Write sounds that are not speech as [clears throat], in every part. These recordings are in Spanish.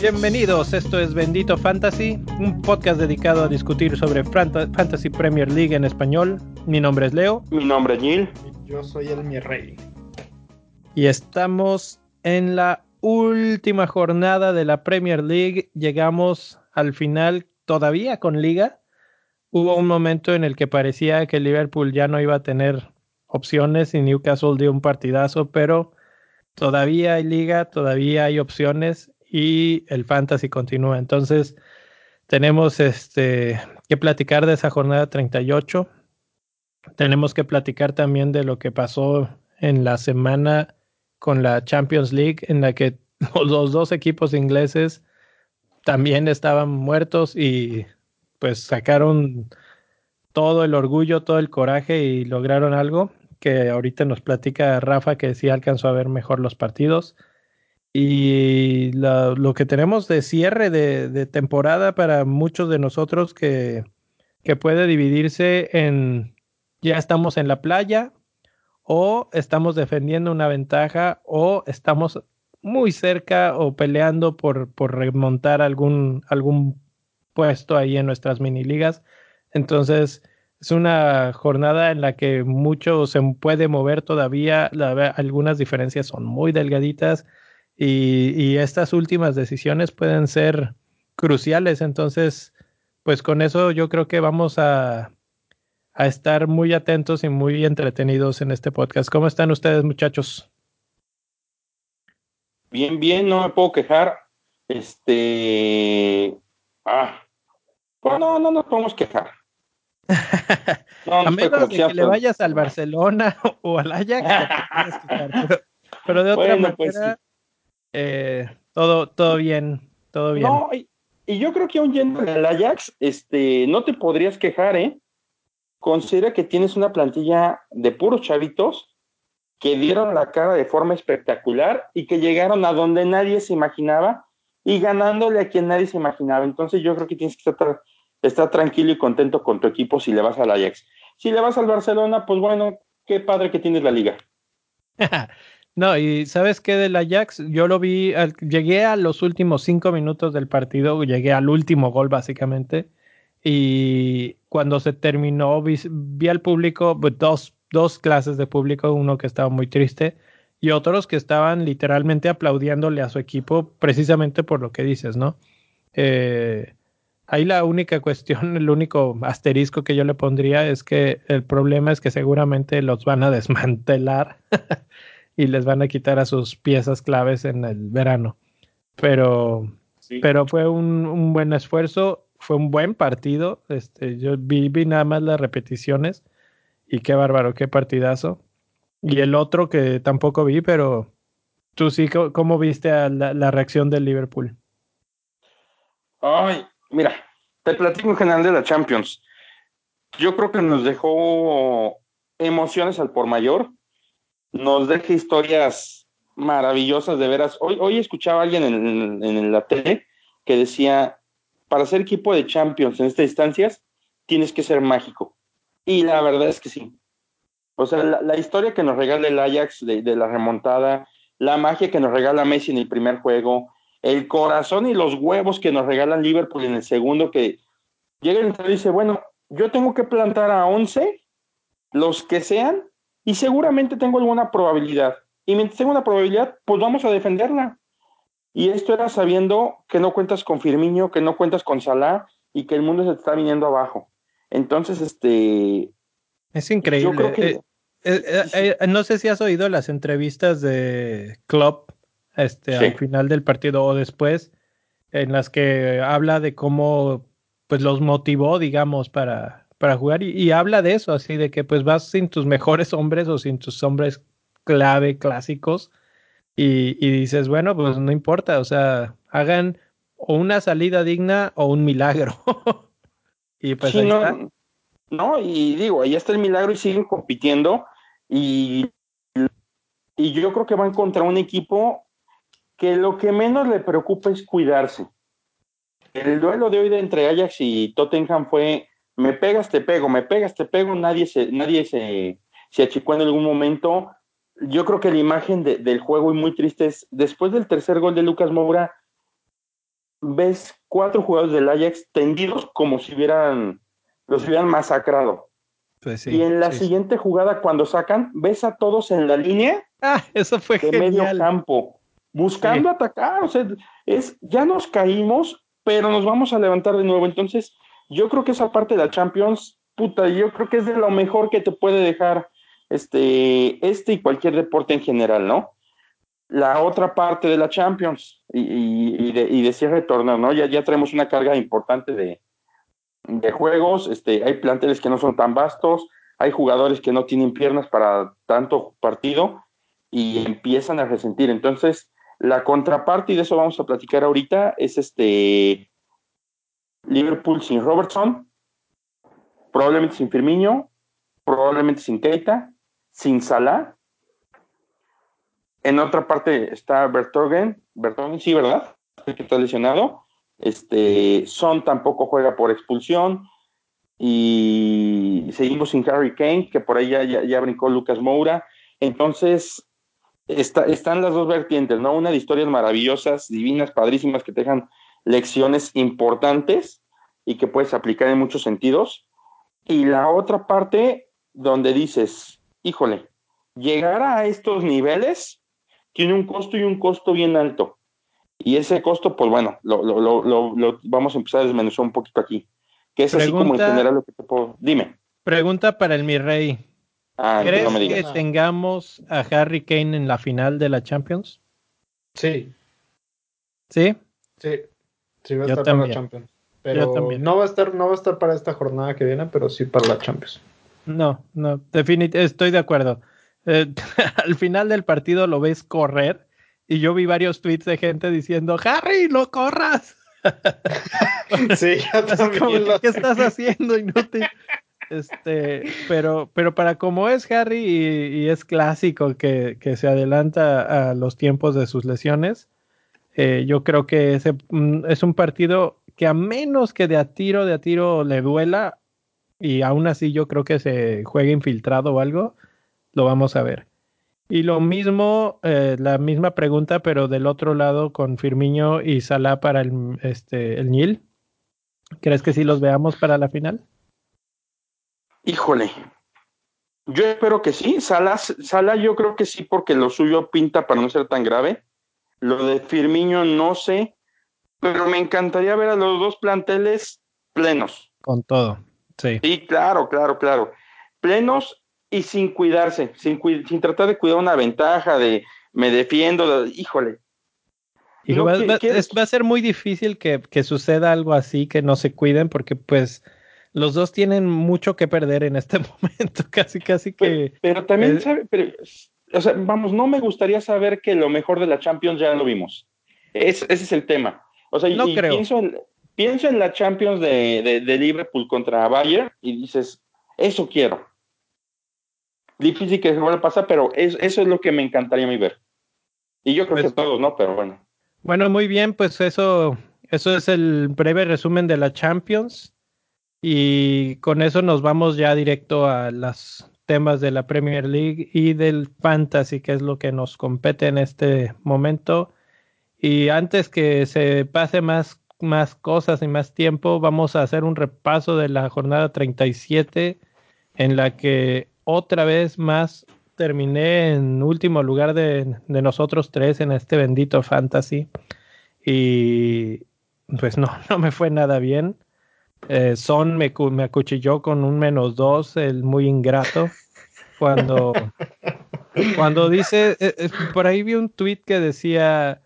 Bienvenidos, esto es Bendito Fantasy, un podcast dedicado a discutir sobre Fantasy Premier League en español. Mi nombre es Leo. Mi nombre es Neil. Yo soy el mi rey. Y estamos en la última jornada de la Premier League. Llegamos al final todavía con liga. Hubo un momento en el que parecía que Liverpool ya no iba a tener opciones y Newcastle dio un partidazo, pero todavía hay liga, todavía hay opciones y el fantasy continúa. Entonces, tenemos este que platicar de esa jornada 38. Tenemos que platicar también de lo que pasó en la semana con la Champions League, en la que [laughs] los dos equipos ingleses también estaban muertos y pues sacaron todo el orgullo, todo el coraje y lograron algo que ahorita nos platica Rafa que sí alcanzó a ver mejor los partidos. Y lo que tenemos de cierre de, temporada para muchos de nosotros que, que puede dividirse en ya estamos en la playa o estamos defendiendo una ventaja o estamos muy cerca o peleando por, por remontar algún, algún puesto ahí en nuestras mini ligas. Entonces, es una jornada en la que mucho se puede mover todavía. algunas diferencias son muy delgaditas y, estas últimas decisiones pueden ser cruciales. Entonces, pues con eso yo creo que vamos a, a estar muy atentos y muy entretenidos en este podcast. ¿Cómo están ustedes, muchachos? Bien, bien, no me puedo quejar. Este. Ah. Pues no, no nos podemos quejar. A menos de que le vayas al Barcelona [laughs] o al Ajax, pero, de otra pues manera, eh, todo, todo bien, todo bien. No, y, yo creo que aún yendo al Ajax, este, no te podrías quejar, ¿eh? Considera que tienes una plantilla de puros chavitos que dieron la cara de forma espectacular y que llegaron a donde nadie se imaginaba y ganándole a quien nadie se imaginaba. Entonces yo creo que tienes que estar está tranquilo y contento con tu equipo si le vas al Ajax. Si le vas al Barcelona, pues bueno, qué padre que tienes la liga. [laughs] no, y ¿sabes qué del Ajax? Yo lo vi, llegué a los últimos cinco minutos del partido, llegué al último gol básicamente, y cuando se terminó vi, al público, pues, dos, dos clases de público, uno que estaba muy triste y otros que estaban literalmente aplaudiéndole a su equipo precisamente por lo que dices, ¿no? Eh, Ahí la única cuestión, el único asterisco que yo le pondría es que el problema es que seguramente los van a desmantelar [laughs] y les van a quitar a sus piezas claves en el verano. Pero, pero fue un, buen esfuerzo, fue un buen partido. Este, yo vi, nada más las repeticiones y qué bárbaro, qué partidazo. Y el otro que tampoco vi, pero tú sí, ¿cómo viste la, la reacción del Liverpool? Ay, Mira, te platico en general de la Champions. Yo creo que nos dejó emociones al por mayor, nos deja historias maravillosas de veras. Hoy, hoy escuchaba a alguien en, la tele que decía, para ser equipo de Champions en estas instancias, tienes que ser mágico. Y la verdad es que sí. O sea, la, historia que nos regala el Ajax de, de, la remontada, la magia que nos regala Messi en el primer juego, el corazón y los huevos que nos regalan Liverpool en el segundo, que llega el y dice, bueno, yo tengo que plantar a 11, los que sean, y seguramente tengo alguna probabilidad. Y mientras tengo una probabilidad, pues vamos a defenderla. Y esto era sabiendo que no cuentas con Firmino, que no cuentas con Salah y que el mundo se está viniendo abajo. Entonces, este... Es increíble. Eh, eh, eh, no sé si has oído las entrevistas de Klopp este, al final del partido o después, en las que habla de cómo pues los motivó, digamos, para, para jugar y, habla de eso, así de que pues vas sin tus mejores hombres o sin tus hombres clave clásicos y, dices, bueno, pues no importa, o sea, hagan o una salida digna o un milagro. [laughs] y pues no, no, y digo, ahí está el milagro y siguen compitiendo y, y yo creo que van contra un equipo que lo que menos le preocupa es cuidarse. El duelo de hoy de entre Ajax y Tottenham fue me pegas, te pego, me pegas, te pego, nadie se, nadie se, se achicó en algún momento. yo creo que la imagen del juego y muy triste es, después del tercer gol de Lucas Moura, ves cuatro jugadores del Ajax tendidos como si hubieran, los hubieran masacrado. Pues y en la siguiente jugada, cuando sacan, ves a todos en la línea ah, eso fue de medio campo, buscando atacar. O sea, es, ya nos caímos, pero nos vamos a levantar de nuevo. Entonces, yo creo que esa parte de la Champions, puta, yo creo que es de lo mejor que te puede dejar este, este y cualquier deporte en general, ¿no? La otra parte de la Champions y, de, y de, cierre de torneo, ¿no? Ya, ya traemos una carga importante de, de juegos, este, hay planteles que no son tan vastos, hay jugadores que no tienen piernas para tanto partido y empiezan a resentir. Entonces, la contraparte, y de eso vamos a platicar ahorita, es este Liverpool sin Robertson, probablemente sin Firmino, probablemente sin Keita, sin Salah. En otra parte está Bertogen, Bertogen sí, ¿verdad? que está lesionado. Este, Son tampoco juega por expulsión. Y seguimos sin Harry Kane, que por ahí ya, ya, brincó Lucas Moura. Entonces, está, están las dos vertientes, ¿no? Una de historias maravillosas, divinas, padrísimas, que te dejan lecciones importantes y que puedes aplicar en muchos sentidos. Y la otra parte donde dices, híjole, llegar a estos niveles tiene un costo y un costo bien alto. Y ese costo, pues bueno, lo, lo, lo, vamos a empezar a desmenuzar un poquito aquí. Que es así como en general lo que te puedo. Dime. Pregunta para el mi rey. Ah, ¿Crees que tengamos a Harry Kane en la final de la Champions? Sí. ¿Sí? Sí. Sí, va a estar para la Champions. Pero no va a estar, no va a estar para esta jornada que viene, pero sí para la Champions. No, no, definitivamente estoy de acuerdo. Eh, [laughs] al final del partido lo ves correr y yo vi varios tweets de gente diciendo, Harry, no corras. [laughs] sí, [laughs] también ¿Qué estás haciendo? Inútil. Este, pero, pero para como es Harry y, es clásico que, que, se adelanta a los tiempos de sus lesiones, eh, yo creo que ese, mm, es un partido que a menos que de a tiro, de a tiro le duela, y aún así yo creo que se juegue infiltrado o algo, lo vamos a ver. Y lo mismo, eh, la misma pregunta, pero del otro lado con Firmiño y Salah para el, este, el Nil. ¿Crees que sí los veamos para la final? Híjole, yo espero que sí. Salah, Salah yo creo que sí, porque lo suyo pinta para no ser tan grave. Lo de Firmiño no sé, pero me encantaría ver a los dos planteles plenos. Con todo. Sí. Sí, claro, claro, claro. Plenos y sin cuidarse, sin, sin tratar de cuidar una ventaja de me defiendo, híjole. va, a ser muy difícil que, suceda algo así, que no se cuiden, porque pues los dos tienen mucho que perder en este [laughs] momento, casi, casi que... Pero, también, sabe, o sea, vamos, no me gustaría saber que lo mejor de la Champions ya lo vimos. ese es el tema. O sea, no creo. Pienso, en, pienso en la Champions de, de, Liverpool contra Bayern y dices, eso quiero. Difícil que se vuelva a pasar, pero eso es lo que me encantaría a mí ver. Y yo creo pues que todos, ¿no? Pero bueno. Bueno, muy bien, pues eso, eso es el breve resumen de la Champions. Y con eso nos vamos ya directo a los temas de la Premier League y del Fantasy, que es lo que nos compete en este momento. Y antes que se pase más más cosas y más tiempo, vamos a hacer un repaso de la jornada 37 en la que otra vez más terminé en último lugar de, nosotros tres en este bendito fantasy y pues no, [laughs] no me fue nada bien. Eh, Son me, acuchilló con un menos dos, el muy ingrato. Cuando, cuando dice, eh, eh, por ahí vi un tweet que decía,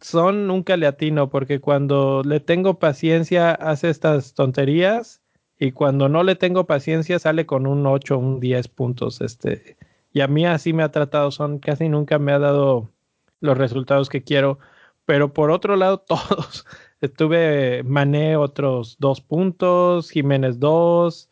son nunca le atino porque cuando le tengo paciencia hace estas tonterías y cuando no le tengo paciencia sale con un 8, un 10 puntos. Este, y a mí así me ha tratado, son casi nunca me ha dado los resultados que quiero. Pero por otro lado, [laughs] todos. Estuve Mané otros dos puntos, Jiménez dos.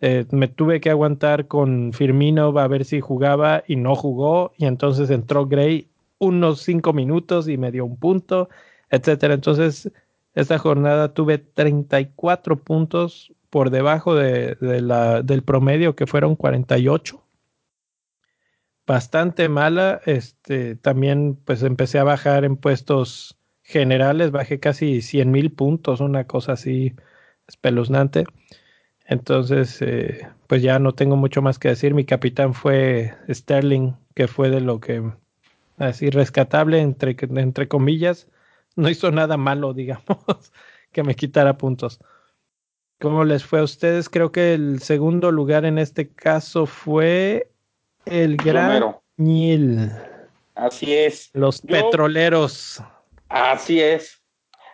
Eh, me tuve que aguantar con Firmino a ver si jugaba y no jugó. Y entonces entró Gray unos cinco minutos y me dio un punto, etcétera. Entonces, esta jornada tuve 34 puntos por debajo de, la, del promedio, que fueron 48. bastante mala. Este, también pues empecé a bajar en puestos generales, bajé casi 100 mil puntos, una cosa así espeluznante. Entonces, eh, pues ya no tengo mucho más que decir. Mi capitán fue Sterling, que fue de lo que, así rescatable, entre, entre comillas, no hizo nada malo, [laughs] digamos, que me quitara puntos. ¿Cómo les fue a ustedes? Creo que el segundo lugar en este caso fue el Gran. Así es. Los petroleros. Así es.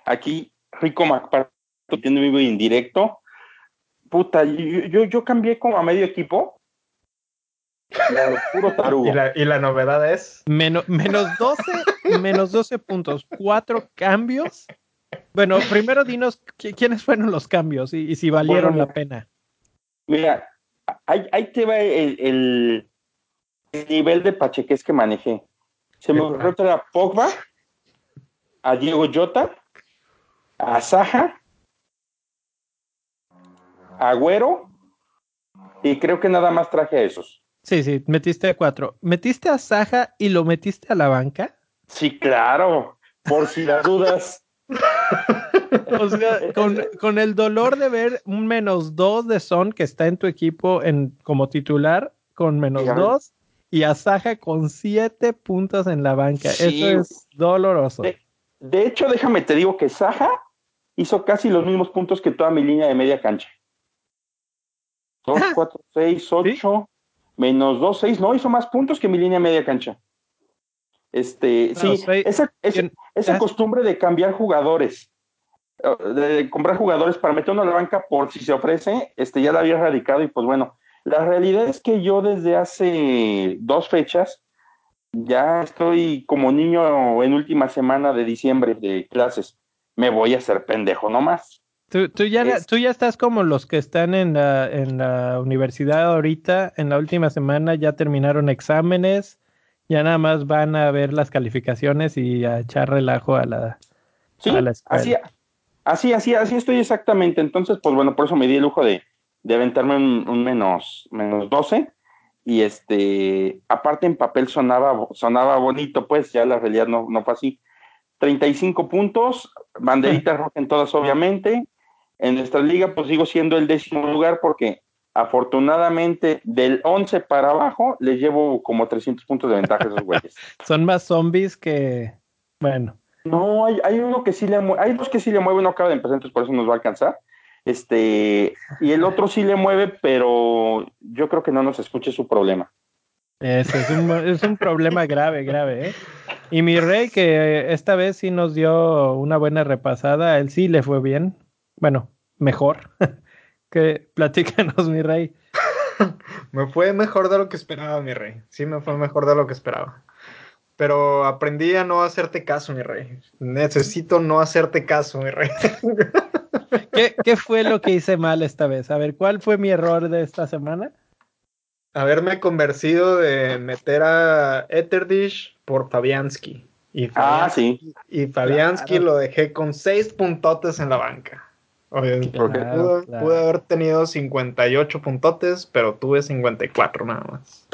Aquí, Rico MacParto tiene vivo indirecto. Puta, yo, yo, cambié como a medio equipo. puro tarugo. ¿Y la, y la novedad es. menos 12, menos 12 puntos. Cuatro cambios. Bueno, primero dinos quiénes fueron los cambios y, si valieron la pena. Mira, ahí, te va el, nivel de pacheques que manejé. Se me ocurrió a Pogba, a Diego Jota, a Saja, a Agüero y creo que nada más traje a esos. Sí, sí, metiste a cuatro. ¿Metiste a Saja y lo metiste a la banca? Sí, claro, por si las dudas. [laughs] O sea, con, el dolor de ver un menos dos de Son que está en tu equipo en, como titular, con menos dos, y a Saja con siete puntos en la banca. Eso es doloroso. De, hecho, déjame te digo que Saja hizo casi los mismos puntos que toda mi línea de media cancha. Dos, cuatro, seis, ocho, menos dos, seis, no, hizo más puntos que mi línea de media cancha. Este, sí, esa, esa, costumbre de cambiar jugadores, eh, de comprar jugadores para meterlo en la banca por si se ofrece, este, ya la había erradicado y pues bueno, la realidad es que yo desde hace dos fechas ya estoy como niño en última semana de diciembre de clases. Me voy a hacer pendejo nomás. Tú, tú, ya, tú ya estás como los que están en la, en la universidad ahorita, en la última semana ya terminaron exámenes, ya nada más van a ver las calificaciones y a echar relajo a la, a la escuela. Así, así, así, estoy exactamente. Entonces, pues bueno, por eso me di el lujo de, de aventarme un, menos, menos 12. Y este, aparte en papel sonaba, sonaba bonito, pues ya la realidad no, no fue así. 35 puntos, banderitas rojas en todas, obviamente. En nuestra liga, pues sigo siendo el décimo lugar porque Afortunadamente, del 11 para abajo, les llevo como 300 puntos de ventaja a esos güeyes. [laughs] Son más zombies que. Bueno. No, hay, hay uno que sí le mueve, hay dos que sí le mueve, no acaba de empezar, entonces por eso nos va a alcanzar. Este, y el otro sí le mueve, pero yo creo que no nos escuche su problema. Ese es un, es un problema grave, grave, ¿eh? Y mi rey, que esta vez sí nos dio una buena repasada, él sí le fue bien. Bueno, mejor. [laughs] Que platícanos, mi rey. [laughs] me fue mejor de lo que esperaba, mi rey. Sí, me fue mejor de lo que esperaba. Pero aprendí a no hacerte caso, mi rey. Necesito no hacerte caso, mi rey. [laughs] ¿Qué, fue lo que hice mal esta vez? A ver, ¿cuál fue mi error de esta semana? Haberme convencido de meter a Etherdish por Fabianski. Y ah, sí. Y Fabianski lo dejé con seis puntotes en la banca. Oye, porque pude, haber tenido 58 puntotes, pero tuve 54 nada más.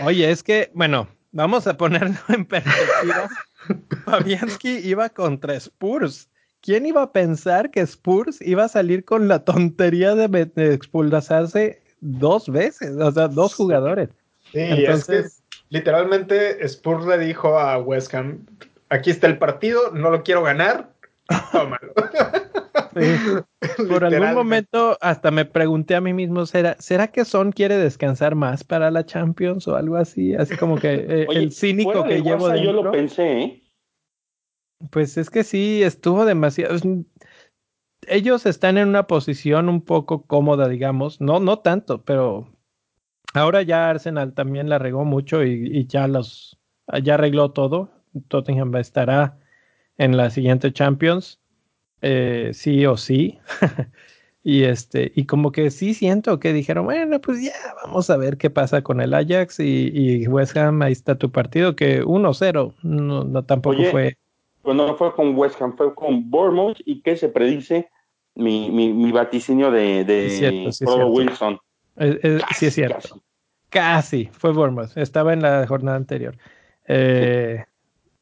Oye, es que, bueno, vamos a ponerlo en perspectiva. [laughs] Fabianski iba contra Spurs. ¿Quién iba a pensar que Spurs iba a salir con la tontería de, de dos veces? O sea, dos jugadores. Sí, Entonces, es que literalmente Spurs le dijo a West Ham, aquí está el partido, no lo quiero ganar, tómalo. [laughs] Por algún momento hasta me pregunté a mí mismo, ¿será, ¿será que Son quiere descansar más para la Champions o algo así? Así como que eh, el cínico que llevo dentro. Yo lo pensé, ¿eh? Pues es que sí, estuvo demasiado... Ellos están en una posición un poco cómoda, digamos. No, no tanto, pero ahora ya Arsenal también la regó mucho y, y ya los ya arregló todo. Tottenham estará en la siguiente Champions eh, sí o sí. [laughs] y este, y como que sí siento que dijeron, bueno, pues ya, vamos a ver qué pasa con el Ajax y, West Ham, ahí está tu partido, que 1-0, no, no, tampoco fue. Pues no fue con West Ham, fue con Bournemouth y que se predice mi, mi, mi vaticinio de, de Wilson. sí es cierto. Casi, fue Bournemouth. Estaba en la jornada anterior. Eh,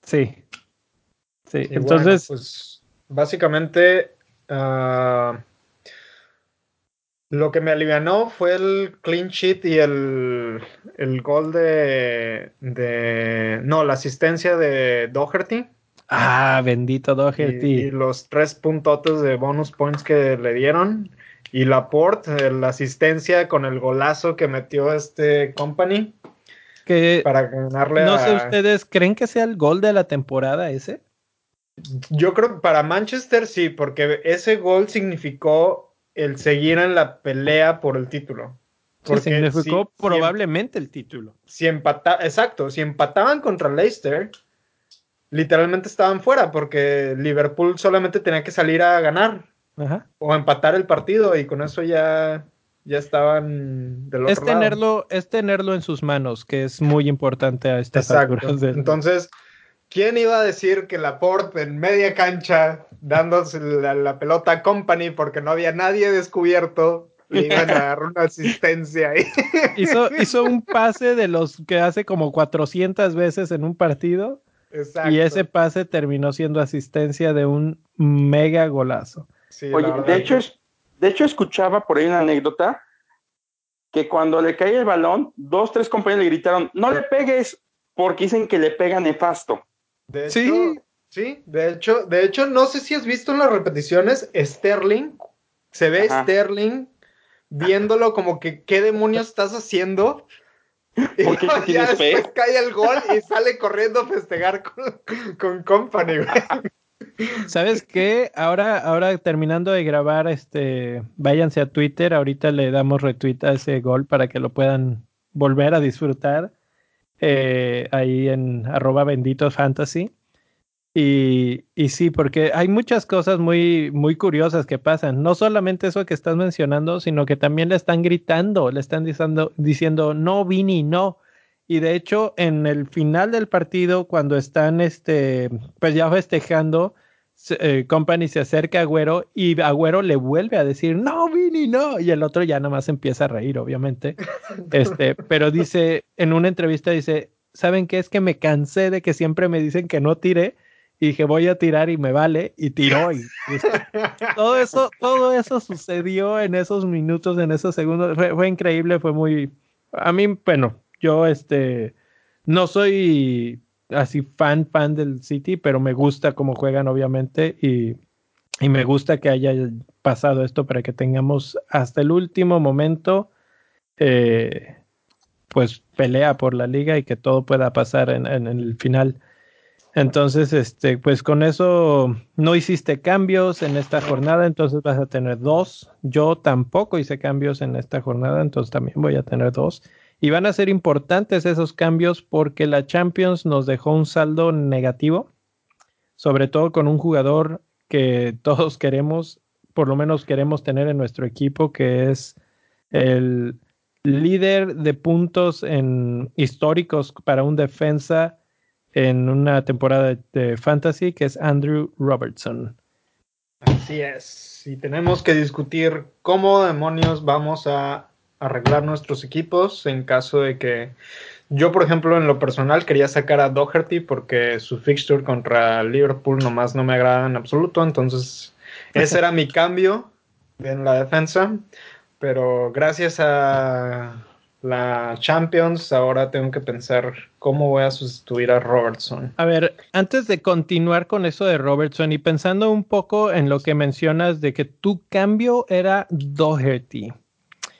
sí. Sí, Y entonces. bueno, pues básicamente ah, lo que me alivianó fue el clean sheet y el, el gol de, de. No, la asistencia de Doherty. Ah, bendito Doherty. y los tres puntotes de bonus points que le dieron. Y Laporte, la asistencia con el golazo que metió este company que para ganarle no a. sé, ¿ustedes creen que sea el gol de la temporada ese? Yo creo que para Manchester sí, porque ese gol significó el seguir en la pelea por el título. Sí, Porque significó si- probablemente el título. Si, empata, exacto, si empataban contra Leicester, literalmente estaban fuera, porque Liverpool solamente tenía que salir a ganar Ajá. o empatar el partido y con eso ya, ya estaban del otro Es lado. tenerlo, es tenerlo en sus manos, que es muy importante a estas Exacto. alturas del- Entonces, ¿quién iba a decir que Laporte en media cancha, dándose la, la pelota a Company porque no había nadie descubierto, le iban a dar una asistencia ahí? [laughs] hizo, hizo un [laughs] pase de los que hace como 400 veces en un partido Exacto. y ese pase terminó siendo asistencia de un mega golazo. Sí, Oye, de hecho, es, de hecho escuchaba por ahí una anécdota que cuando le caía el balón, dos, tres compañeros le gritaron, no le pegues, porque dicen que le pega nefasto. De hecho, Sí. sí, de hecho, de hecho, no sé si has visto en las repeticiones, Sterling, se ve Ajá. Sterling viéndolo como que, ¿qué demonios estás haciendo? Y ¿Por qué luego no tienes ya fe? después cae el gol y sale corriendo a festejar con, con Company, güey. [laughs] ¿Sabes qué? Ahora, ahora terminando de grabar, este, váyanse a Twitter, ahorita le damos retweet a ese gol para que lo puedan volver a disfrutar eh, ahí en arroba benditos fantasy. Y, y sí, porque hay muchas cosas muy, muy curiosas que pasan. No solamente eso que estás mencionando, sino que también le están gritando, le están diciendo, diciendo no, Vini, no. Y de hecho, en el final del partido, cuando están este, pues ya festejando, eh, Company se acerca a Agüero y Agüero le vuelve a decir, no, Vini, no. Y el otro ya nomás empieza a reír, obviamente. [laughs] Este, pero dice, en una entrevista dice, ¿saben qué? Es que me cansé de que siempre me dicen que no tire. Y dije, voy a tirar y me vale. Y tiró. Y, y [laughs] todo eso, todo eso sucedió en esos minutos, en esos segundos. Fue, fue increíble, fue muy. A mí, bueno, yo este no soy así fan, fan del City, pero me gusta cómo juegan, obviamente, y, y me gusta que haya pasado esto para que tengamos hasta el último momento, eh, pues pelea por la liga y que todo pueda pasar en, en el final. Entonces, este, pues con eso no hiciste cambios en esta jornada, entonces vas a tener dos. Yo tampoco hice cambios en esta jornada, entonces también voy a tener dos. Y van a ser importantes esos cambios porque la Champions nos dejó un saldo negativo, sobre todo con un jugador que [laughs] todos queremos, por lo menos queremos tener en nuestro equipo, que es el líder de puntos en históricos para un defensa en una temporada de, fantasy, que es Andrew Robertson. Así es. Y tenemos que discutir cómo demonios vamos a arreglar nuestros equipos en caso de que yo, por ejemplo, en lo personal quería sacar a Doherty porque su fixture contra Liverpool nomás no me agrada en absoluto. Entonces, [laughs] ese era mi cambio en la defensa. Pero gracias a la Champions, ahora tengo que pensar cómo voy a sustituir a Robertson. A ver, antes de continuar con eso de Robertson y pensando un poco en lo que mencionas de que tu cambio era Doherty.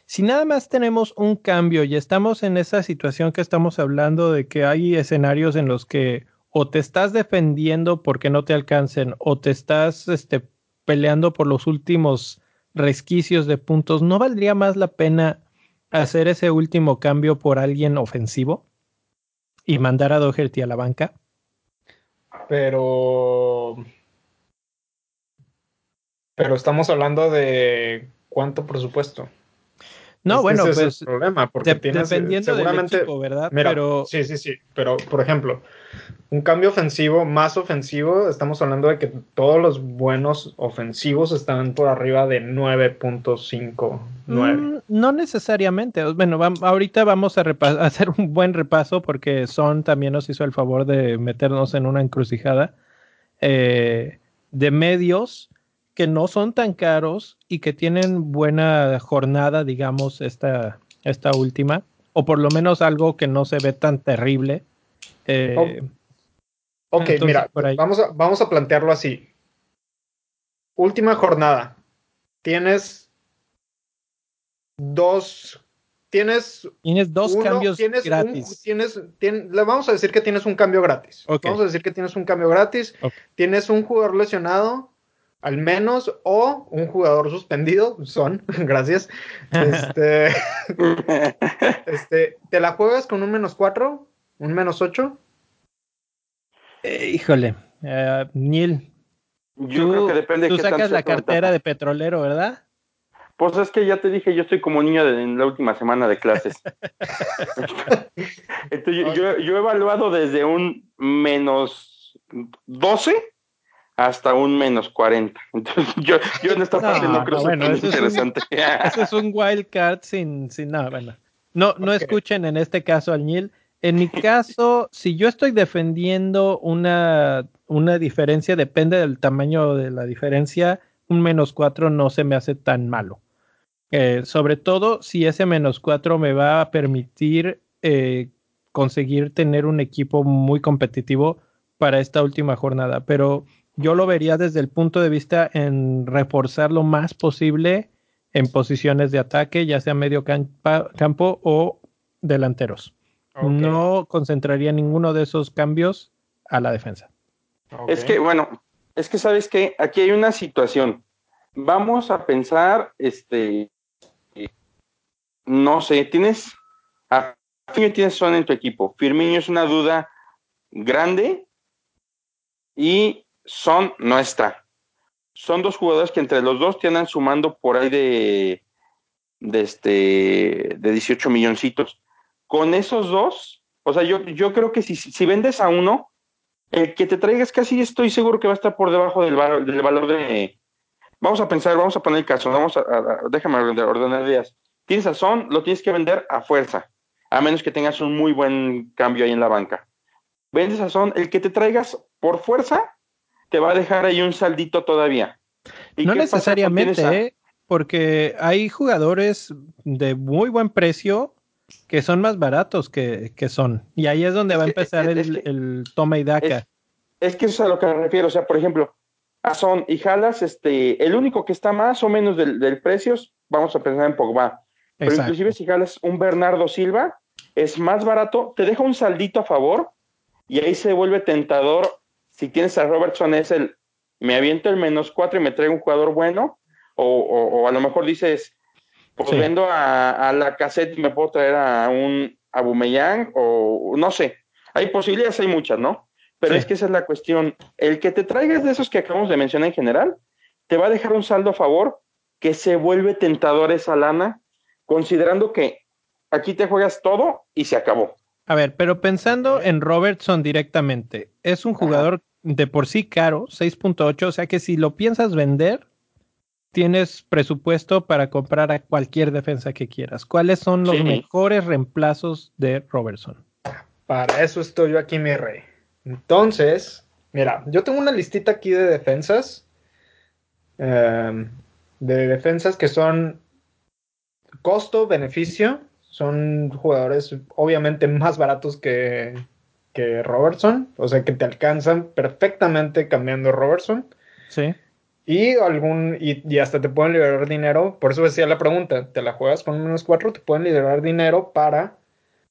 Si nada más tenemos un cambio y estamos en esa situación que estamos hablando de que hay escenarios en los que o te estás defendiendo porque no te alcancen o te estás este, peleando por los últimos resquicios de puntos, ¿no valdría más la pena hacer ese último cambio por alguien ofensivo y mandar a Doherty a la banca? Pero. Pero estamos hablando de cuánto presupuesto. No, bueno, ese es pues el problema, porque de- tienes, dependiendo seguramente, del equipo, ¿verdad? Mira, Pero sí, sí, sí, pero por ejemplo, un cambio ofensivo más ofensivo, estamos hablando de que todos los buenos ofensivos están por arriba de 9.59. Mm, no necesariamente. Bueno, ahorita vamos a hacer un buen repaso porque Son también nos hizo el favor de meternos en una encrucijada eh, de medios que no son tan caros y que tienen buena jornada, digamos, esta, esta última, o por lo menos algo que no se ve tan terrible. Eh, Ok, Entonces, mira, vamos a, vamos a plantearlo así. Última jornada. Tienes dos. Tienes Tienes dos uno, cambios tienes un- gratis. tienes, tien- le vamos a decir que tienes un cambio gratis. Vamos a decir que tienes un cambio gratis. Tienes un jugador lesionado, al menos, o un jugador suspendido. Son, [laughs] gracias. Este, [laughs] este, ¿Te la juegas con un menos cuatro? ¿Un menos ocho? Eh, híjole, eh, Neil, Yo tú, creo que depende de tú qué sacas la cartera de petrolero, ¿verdad? Pues es que ya te dije, yo estoy como niño de- en la última semana de clases. [laughs] Entonces, yo, yo- yo he evaluado desde un menos 12 hasta un menos 40. [laughs] Entonces, yo, yo en esta parte No, no, creo no, que bueno, sea eso es un- interesante. [laughs] Ese es un wild card sin, sin nada, bueno. No, no escuchen en este caso al Neil. En mi caso, [laughs] si yo estoy defendiendo una, una diferencia, depende del tamaño de la diferencia, un menos 4 no se me hace tan malo. Eh, sobre todo si ese menos 4 me va a permitir eh, conseguir tener un equipo muy competitivo para esta última jornada. Pero yo lo vería desde el punto de vista en reforzar lo más posible en posiciones de ataque, ya sea medio campa- campo o delanteros. No concentraría ninguno de esos cambios a la defensa. Es que, bueno, es que sabes que aquí hay una situación. Vamos a pensar, este, no sé, tienes a Firmino tienes Son en tu equipo. Firmino es una duda grande y Son no está. Son dos jugadores que entre los dos andan sumando por ahí de, de este de 18 milloncitos. Con esos dos, o sea, yo, yo creo que si, si vendes a uno, el que te traigas casi estoy seguro que va a estar por debajo del valor, del valor de... Vamos a pensar, vamos a poner el caso, vamos a- déjame ordenar, ordenar ideas. Tienes a Son, lo tienes que vender a fuerza, a menos que tengas un muy buen cambio ahí en la banca. Vendes a Son, el que te traigas por fuerza, te va a dejar ahí un saldito todavía. ¿Y No necesariamente, a- ¿eh? porque hay jugadores de muy buen precio que son más baratos que, que son. Y ahí es donde va a empezar es- el, es el toma y daca. es- Es que eso es a lo que me refiero. O sea, por ejemplo, a Son y Jalas, este, el único que está más o menos del, del precio, vamos a pensar en Pogba. Pero Exacto. inclusive si jalas un Bernardo Silva, es más barato, te deja un saldito a favor y ahí se vuelve tentador. Si tienes a Robertson, es el, me aviento el menos cuatro y me traigo un jugador bueno, o, o- o a lo mejor dices, pues Sí. vendo a, a la cassette y me puedo traer a un Abumeyang, o no sé. Hay posibilidades, hay muchas, ¿no? Pero Sí. es que esa es la cuestión. El que te traigas de esos que acabamos de mencionar en general, te va a dejar un saldo a favor que se vuelve tentador esa lana, considerando que aquí te juegas todo y se acabó. A ver, pero pensando en Robertson directamente, es un jugador de por sí caro, 6.8, o sea que si lo piensas vender, tienes presupuesto para comprar a cualquier defensa que quieras. ¿Cuáles son los Sí. mejores reemplazos de Robertson? Para eso estoy yo aquí, mi rey. Entonces, mira, yo tengo una listita aquí de defensas. em, de defensas que son costo-beneficio. Son jugadores obviamente más baratos que, que Robertson. O sea que te alcanzan perfectamente cambiando Robertson. Sí. Y algún, y, y hasta te pueden liberar dinero. Por eso decía la pregunta, te la juegas con menos cuatro, te pueden liberar dinero para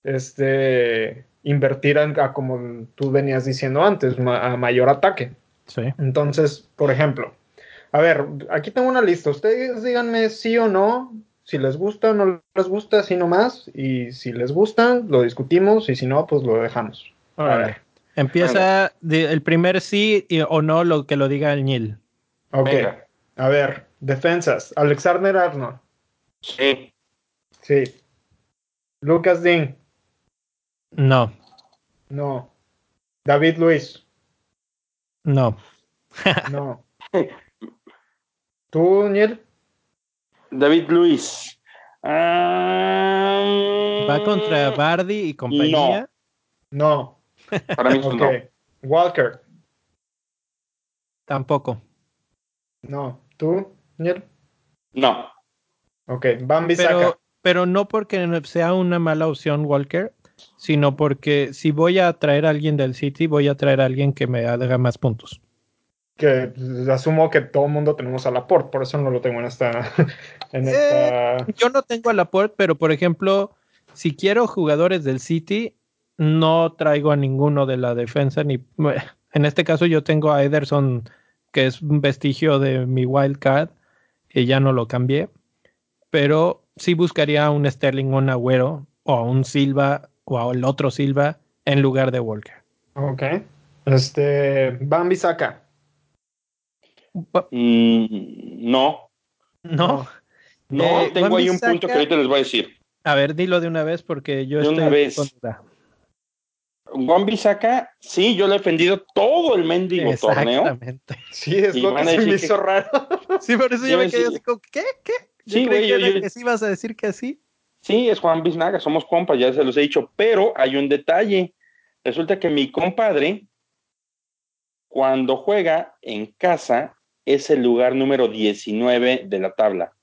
este invertir en- a, como tú venías diciendo antes, ma- a mayor ataque. Sí. Entonces, por ejemplo, a ver, aquí tengo una lista. Ustedes díganme sí o no, si les gusta o no les gusta, así nomás. Y si les gusta, lo discutimos. Y si no, pues lo dejamos. A Órale. ver. Empieza de- el primer sí y- o no lo que lo diga el Nil. Ok. Venga. A ver, defensas. Alexander Arnold. Sí. Sí. Lucas Dean. No, No. David Luis. no. No. [laughs] ¿Tú, Niel? David Luis. Ah, Va contra Bardi y compañía. No. Para mí no. Walker. Tampoco. No. ¿Tú, Niel? No. Ok. Bambi Pero, pero no porque no sea una mala opción, Walker, sino porque si voy a traer a alguien del City, voy a traer a alguien que me haga más puntos. Que asumo que todo el mundo tenemos a Laporte, por eso no lo tengo en esta. [laughs] En esta... Yo no tengo a Laporte, pero por ejemplo, si quiero jugadores del City, no traigo a ninguno de la defensa ni en este caso yo tengo a Ederson que es un vestigio de mi wild card y ya no lo cambié, pero sí buscaría a un Sterling o un Agüero o a un Silva o al otro Silva en lugar de Walker. Ok. Este. Bambi Saka. Mm, no. No. No, Eh, tengo ahí un punto que ahorita les voy a decir. A ver, dilo de una vez porque yo De estoy una vez. Juan Bisaca, sí, yo le he defendido todo el mendigo torneo. Exactamente. Sí, es Y lo que se me decir que- hizo raro. [laughs] Sí, por eso yo Yo me quedé sí- así como, ¿qué? ¿Qué? Yo Sí, creí güey, yo- yo- que sí ibas a decir que sí. Sí, es Juan Biznaga, somos compas, ya se los he dicho, pero hay un detalle. Resulta que mi compadre, cuando juega en casa, es el lugar número 19 de la tabla.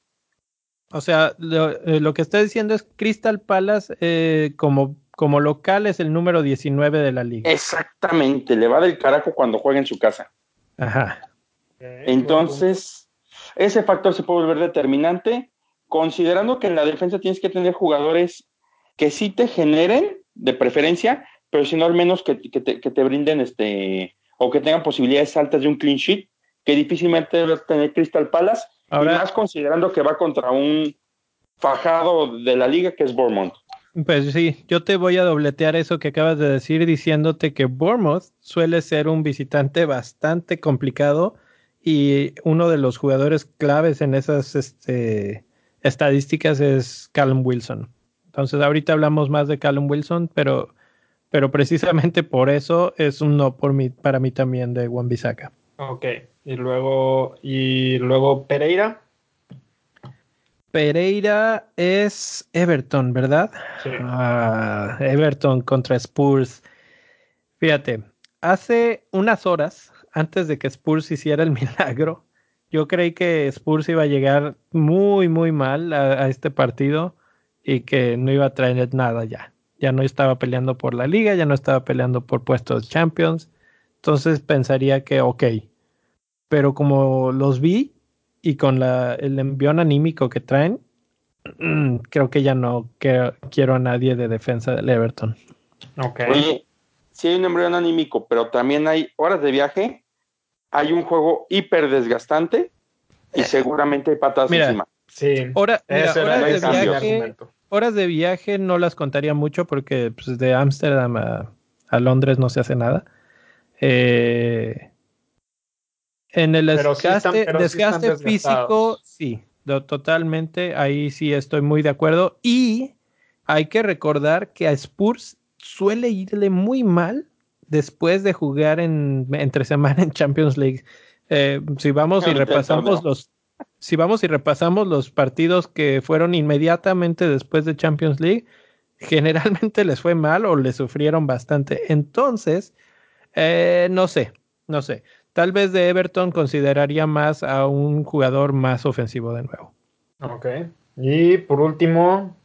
O sea, lo, eh, lo que está diciendo es Crystal Palace eh, como, como local es el número 19 de la liga. Exactamente, le va del carajo cuando juega en su casa. Ajá. Entonces, ese factor se puede volver determinante, considerando que en la defensa tienes que tener jugadores que sí te generen, de preferencia, pero si no al menos que, que te, que te brinden este, o que tengan posibilidades altas de un clean sheet, que difícilmente va a tener Crystal Palace, Ahora- y más considerando que va contra un fajado de la liga que es Bournemouth. Pues sí, yo te voy a dobletear eso que acabas de decir diciéndote que Bournemouth suele ser un visitante bastante complicado y uno de los jugadores claves en esas este, estadísticas es Callum Wilson. Entonces ahorita hablamos más de Callum Wilson, pero, pero precisamente por eso es un no por mí, para mí también de Juan Bisaca. Ok. Y luego. Y luego Pereira. Pereira es Everton, ¿verdad? Sí. Ah, Everton contra Spurs. Fíjate, hace unas horas, antes de que Spurs hiciera el [laughs] milagro, yo creí que Spurs iba a llegar muy, muy mal a, a este partido y que no iba a traer nada ya. Ya no estaba peleando por la liga, ya no estaba peleando por puestos Champions. Entonces pensaría que, ok. Pero como los vi y con la, el envión anímico que traen, [clears throat] creo que ya no quiero a nadie de defensa del Everton. Ok. Oye, sí hay un embrión anímico, pero también hay horas de viaje, hay un juego hiper desgastante y seguramente hay patas Mira, encima. Sí. Hora- mira, de viaje, horas de viaje no las contaría mucho porque pues, de Ámsterdam a, a Londres no se hace nada. Eh, en el Pero sí están- desgaste, sí físico, sí, totalmente, ahí sí estoy muy de acuerdo. Y hay que recordar que a Spurs suele irle muy mal después de jugar en, entre semana en Champions League. Eh, si vamos y repasamos los si vamos y repasamos los partidos que fueron inmediatamente después de Champions League, [laughs] generalmente les fue mal o les sufrieron bastante. Entonces, eh, no sé, no sé. Tal vez de Everton consideraría más a un jugador más ofensivo de nuevo. Ok. Y por último,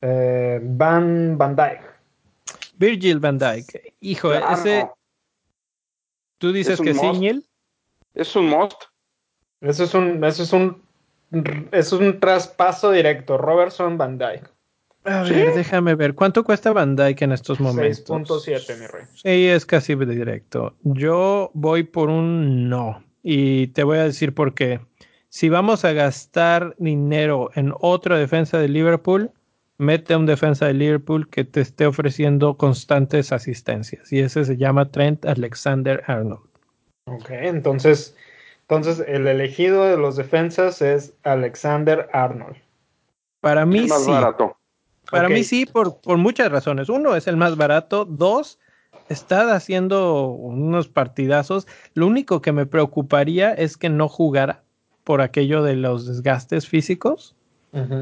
eh, Van, Van Dyke. Virgil van Dijk. Hijo, Claro, ese, tú dices que sí. Neil? Es un must. Eso es un, eso es un, eso es un traspaso directo. Robertson Van Dyke. A ¿Sí? ver, déjame ver. ¿Cuánto cuesta Van Dijk en estos momentos? 6.7, mi rey. Sí, es casi directo. Yo voy por un no. Y te voy a decir por qué. Si vamos a gastar dinero en otra defensa de Liverpool, mete a un defensa de Liverpool que te esté ofreciendo constantes asistencias. Y ese se llama Trent Alexander Arnold. Ok, entonces, entonces el elegido de los defensas es Alexander Arnold. Para mí Es más sí. barato. Para Ok. mí sí, por, por muchas razones. Uno, es el más barato. Dos, está haciendo unos partidazos. Lo único que me preocuparía es que no jugara por aquello de los desgastes físicos.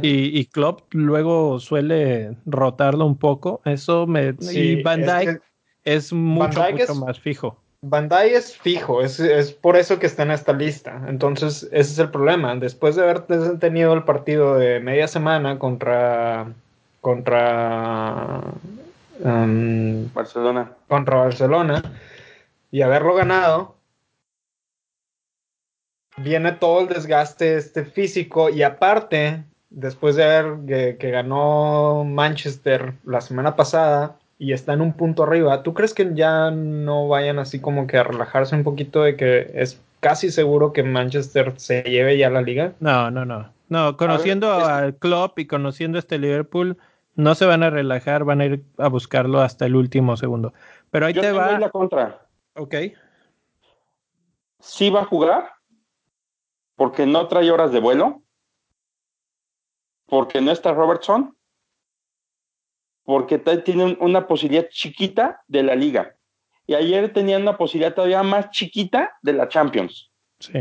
Y, y Klopp luego suele rotarlo un poco. Eso me. Sí, y Van es Dijk que es, mucho, Van Dijk mucho es- más fijo. Van es fijo, es, es por eso que está en esta lista. Entonces, ese es el problema. Después de haber te- tenido el partido de media semana contra contra um, Barcelona. contra Barcelona y haberlo ganado, viene todo el desgaste este físico y aparte, después de haber que, que ganó Manchester la semana pasada y está en un punto arriba, ¿tú crees que ya no vayan así como que a relajarse un poquito de que es casi seguro que Manchester se lleve ya la liga? No, no, no. No, conociendo al Klopp y conociendo este Liverpool, no se van a relajar, van a ir a buscarlo hasta el último segundo. Pero ahí Yo te ahí va. la contra. Ok. Sí va a jugar porque no trae horas de vuelo, porque no está Robertson, porque tienen una posibilidad chiquita de la liga. Y ayer tenían una posibilidad todavía más chiquita de la Champions. Sí.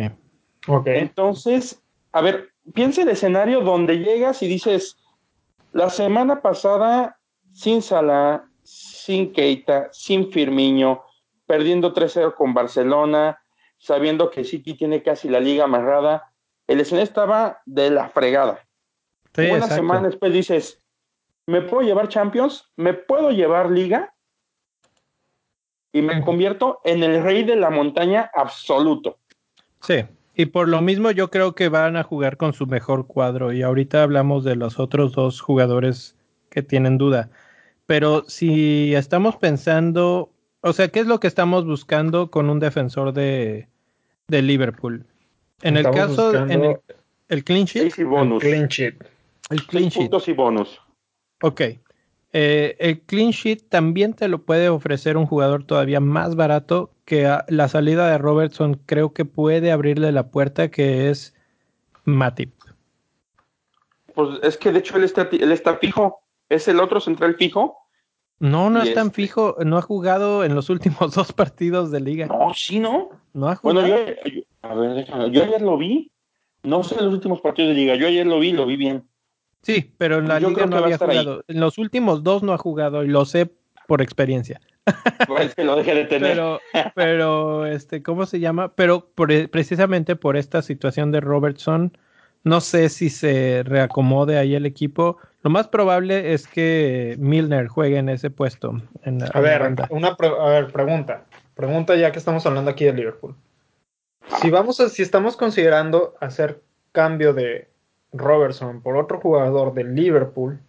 Ok. Entonces, a ver, piensa el escenario donde llegas y dices, la semana pasada, sin Salah, sin Keita, sin Firmiño, perdiendo 3-0 con Barcelona, sabiendo que City tiene casi la liga amarrada, el escenario estaba de la fregada. Sí, Una exacto. semana después dices, ¿me puedo llevar Champions? ¿Me puedo llevar Liga? Y me convierto en el rey de la montaña absoluto. Sí. Y por lo mismo yo creo que van a jugar con su mejor cuadro. Y ahorita hablamos de los otros dos jugadores que tienen duda. Pero si estamos pensando, o sea, ¿qué es lo que estamos buscando con un defensor de, de Liverpool? En el caso, en el, el clean sheet, y el bonus. clean sheet. el clean sheet. puntos y bonus. Ok. Eh, el clean sheet también te lo puede ofrecer un jugador todavía más barato que a- la salida de Robertson creo que puede abrirle la puerta que es Matip. Pues es que de hecho él está, él está fijo. Es el otro central fijo. No, no es tan este- fijo, no ha jugado en los últimos [laughs] dos partidos de liga. No, sí, ¿no? No ha jugado. Bueno, yo, yo- a ver, déjame, yo ayer lo vi. No sé en los últimos partidos de liga. Yo ayer lo vi, lo vi bien. Sí, pero en la Yo liga no había ahí. jugado. En los últimos dos no ha jugado y lo sé por experiencia. [laughs] Es que lo deje de tener. Pero, pero, este, ¿cómo se llama? Pero por- precisamente por esta situación de Robertson, no sé si se reacomode ahí el equipo. Lo más probable es que Milner juegue en ese puesto. En la, A en la ver, una pre- a ver, pregunta. Pregunta ya que estamos hablando aquí de Liverpool. Si vamos a, si estamos considerando hacer cambio de Robertson por otro jugador de Liverpool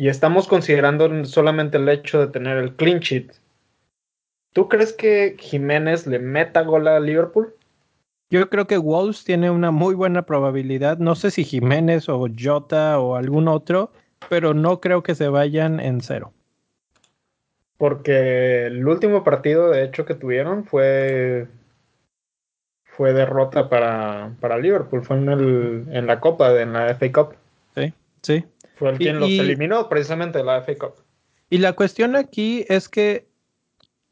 y estamos considerando solamente el hecho de tener el clean sheet, ¿tú crees que Jiménez le meta gol a Liverpool? Yo creo que Wolves tiene una muy buena probabilidad. No sé si Jiménez o Jota o algún otro, pero no creo que se vayan en cero. Porque el último partido, de hecho, que tuvieron fue fue derrota para, para Liverpool, fue en, el, en la Copa, en la FA Cup. Sí, sí. Fue el Y- quien los eliminó precisamente de la FA Cup. Y la cuestión aquí es que,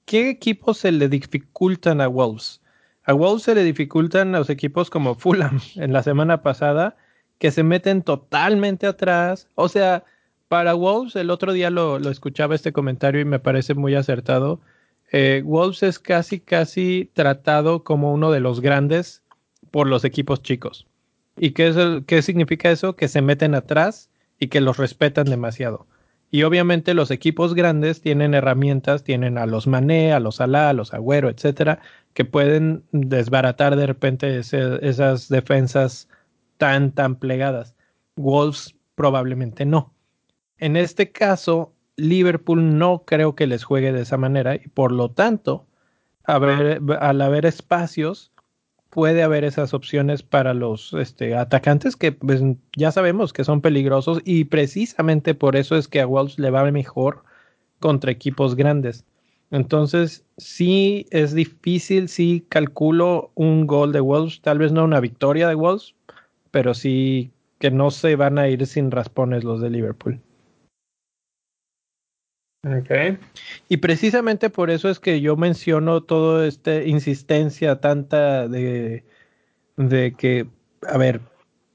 ¿qué equipos se le dificultan a Wolves? A Wolves se le dificultan los equipos como Fulham [laughs] en la semana pasada, que se meten totalmente atrás. O sea, para Wolves, el otro día lo, lo escuchaba este comentario y me parece muy acertado. Eh, Wolves es casi, casi tratado como uno de los grandes por los equipos chicos. ¿Y qué, es qué significa eso? Que se meten atrás y que los respetan demasiado. Y obviamente los equipos grandes tienen herramientas, tienen a los Mané, a los Salah, a los Agüero, etcétera, que pueden desbaratar de repente esas defensas tan, tan plegadas. Wolves probablemente no. En este caso, Liverpool no creo que les juegue de esa manera y por lo tanto, al haber espacios, puede haber esas opciones para los este, atacantes que pues, ya sabemos que son peligrosos y precisamente por eso es que a Wolves le va mejor contra equipos grandes. Entonces, sí es difícil, sí calculo un gol de Wolves, tal vez no una victoria de Wolves, pero sí que no se van a ir sin raspones los de Liverpool. Ok. Y precisamente por eso es que yo menciono toda esta insistencia tanta de, de que, a ver,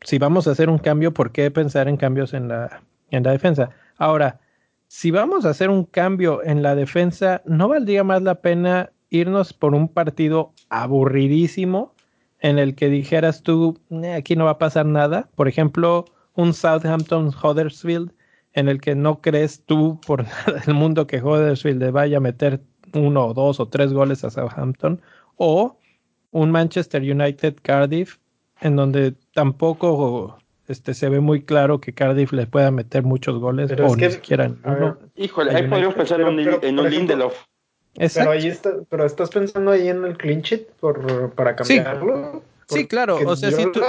si vamos a hacer un cambio, ¿por qué pensar en cambios en la, en la defensa? Ahora, si vamos a hacer un cambio en la defensa, ¿no valdría más la pena irnos por un partido aburridísimo en el que dijeras tú, aquí no va a pasar nada? Por ejemplo, un Southampton Huddersfield en el que no crees tú por [laughs] nada del mundo que Huddersfield le vaya a meter uno o dos o tres goles a Southampton, o un Manchester United Cardiff en donde tampoco este, se ve muy claro que Cardiff le pueda meter muchos goles Pero o es ni que, siquiera ninguno. Híjole, ahí podríamos pensar en un, Pero- pero, en un Lindelof. Exacto. Pero ahí está, pero estás pensando ahí en el clean sheet por, para cambiarlo. Sí, claro, o sea, yo, si tú-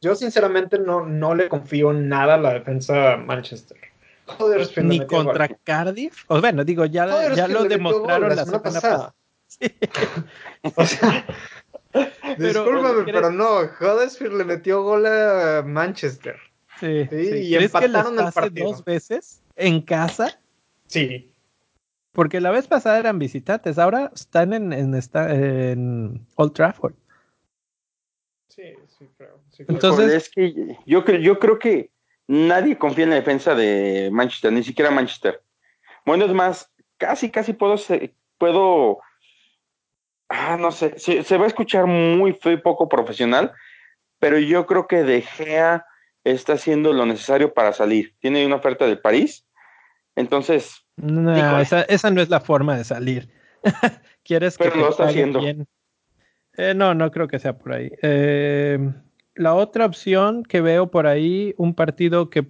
yo sinceramente no, no le confío nada a la defensa Manchester. Ni contra gol. Cardiff. O bueno, digo, ya, ya lo demostraron gol la semana pasada. [laughs] [laughs] O sea, [laughs] Pero, discúlpame, ¿crees- pero no, Huddersfield le metió gol a Manchester. Sí, Sí, sí. y ¿Crees que les empataron el pase partido. dos veces en casa? Sí. Porque la vez pasada eran visitantes, ahora están en, en, esta- en Old Trafford. Sí, sí, creo. sí creo. Entonces- es que yo creo que nadie confía en la defensa de Manchester, ni siquiera Manchester. Bueno, es más, casi, casi puedo, puedo, ah, no sé, se, se va a escuchar muy feo y poco profesional, pero yo creo que De Gea está haciendo lo necesario para salir. Tiene una oferta del París, entonces, No, esa, esa no es la forma de salir. [laughs] ¿Quieres que Pero lo está haciendo. bien? Eh, no, no creo que sea por ahí. Eh, la otra opción que veo por ahí, un partido que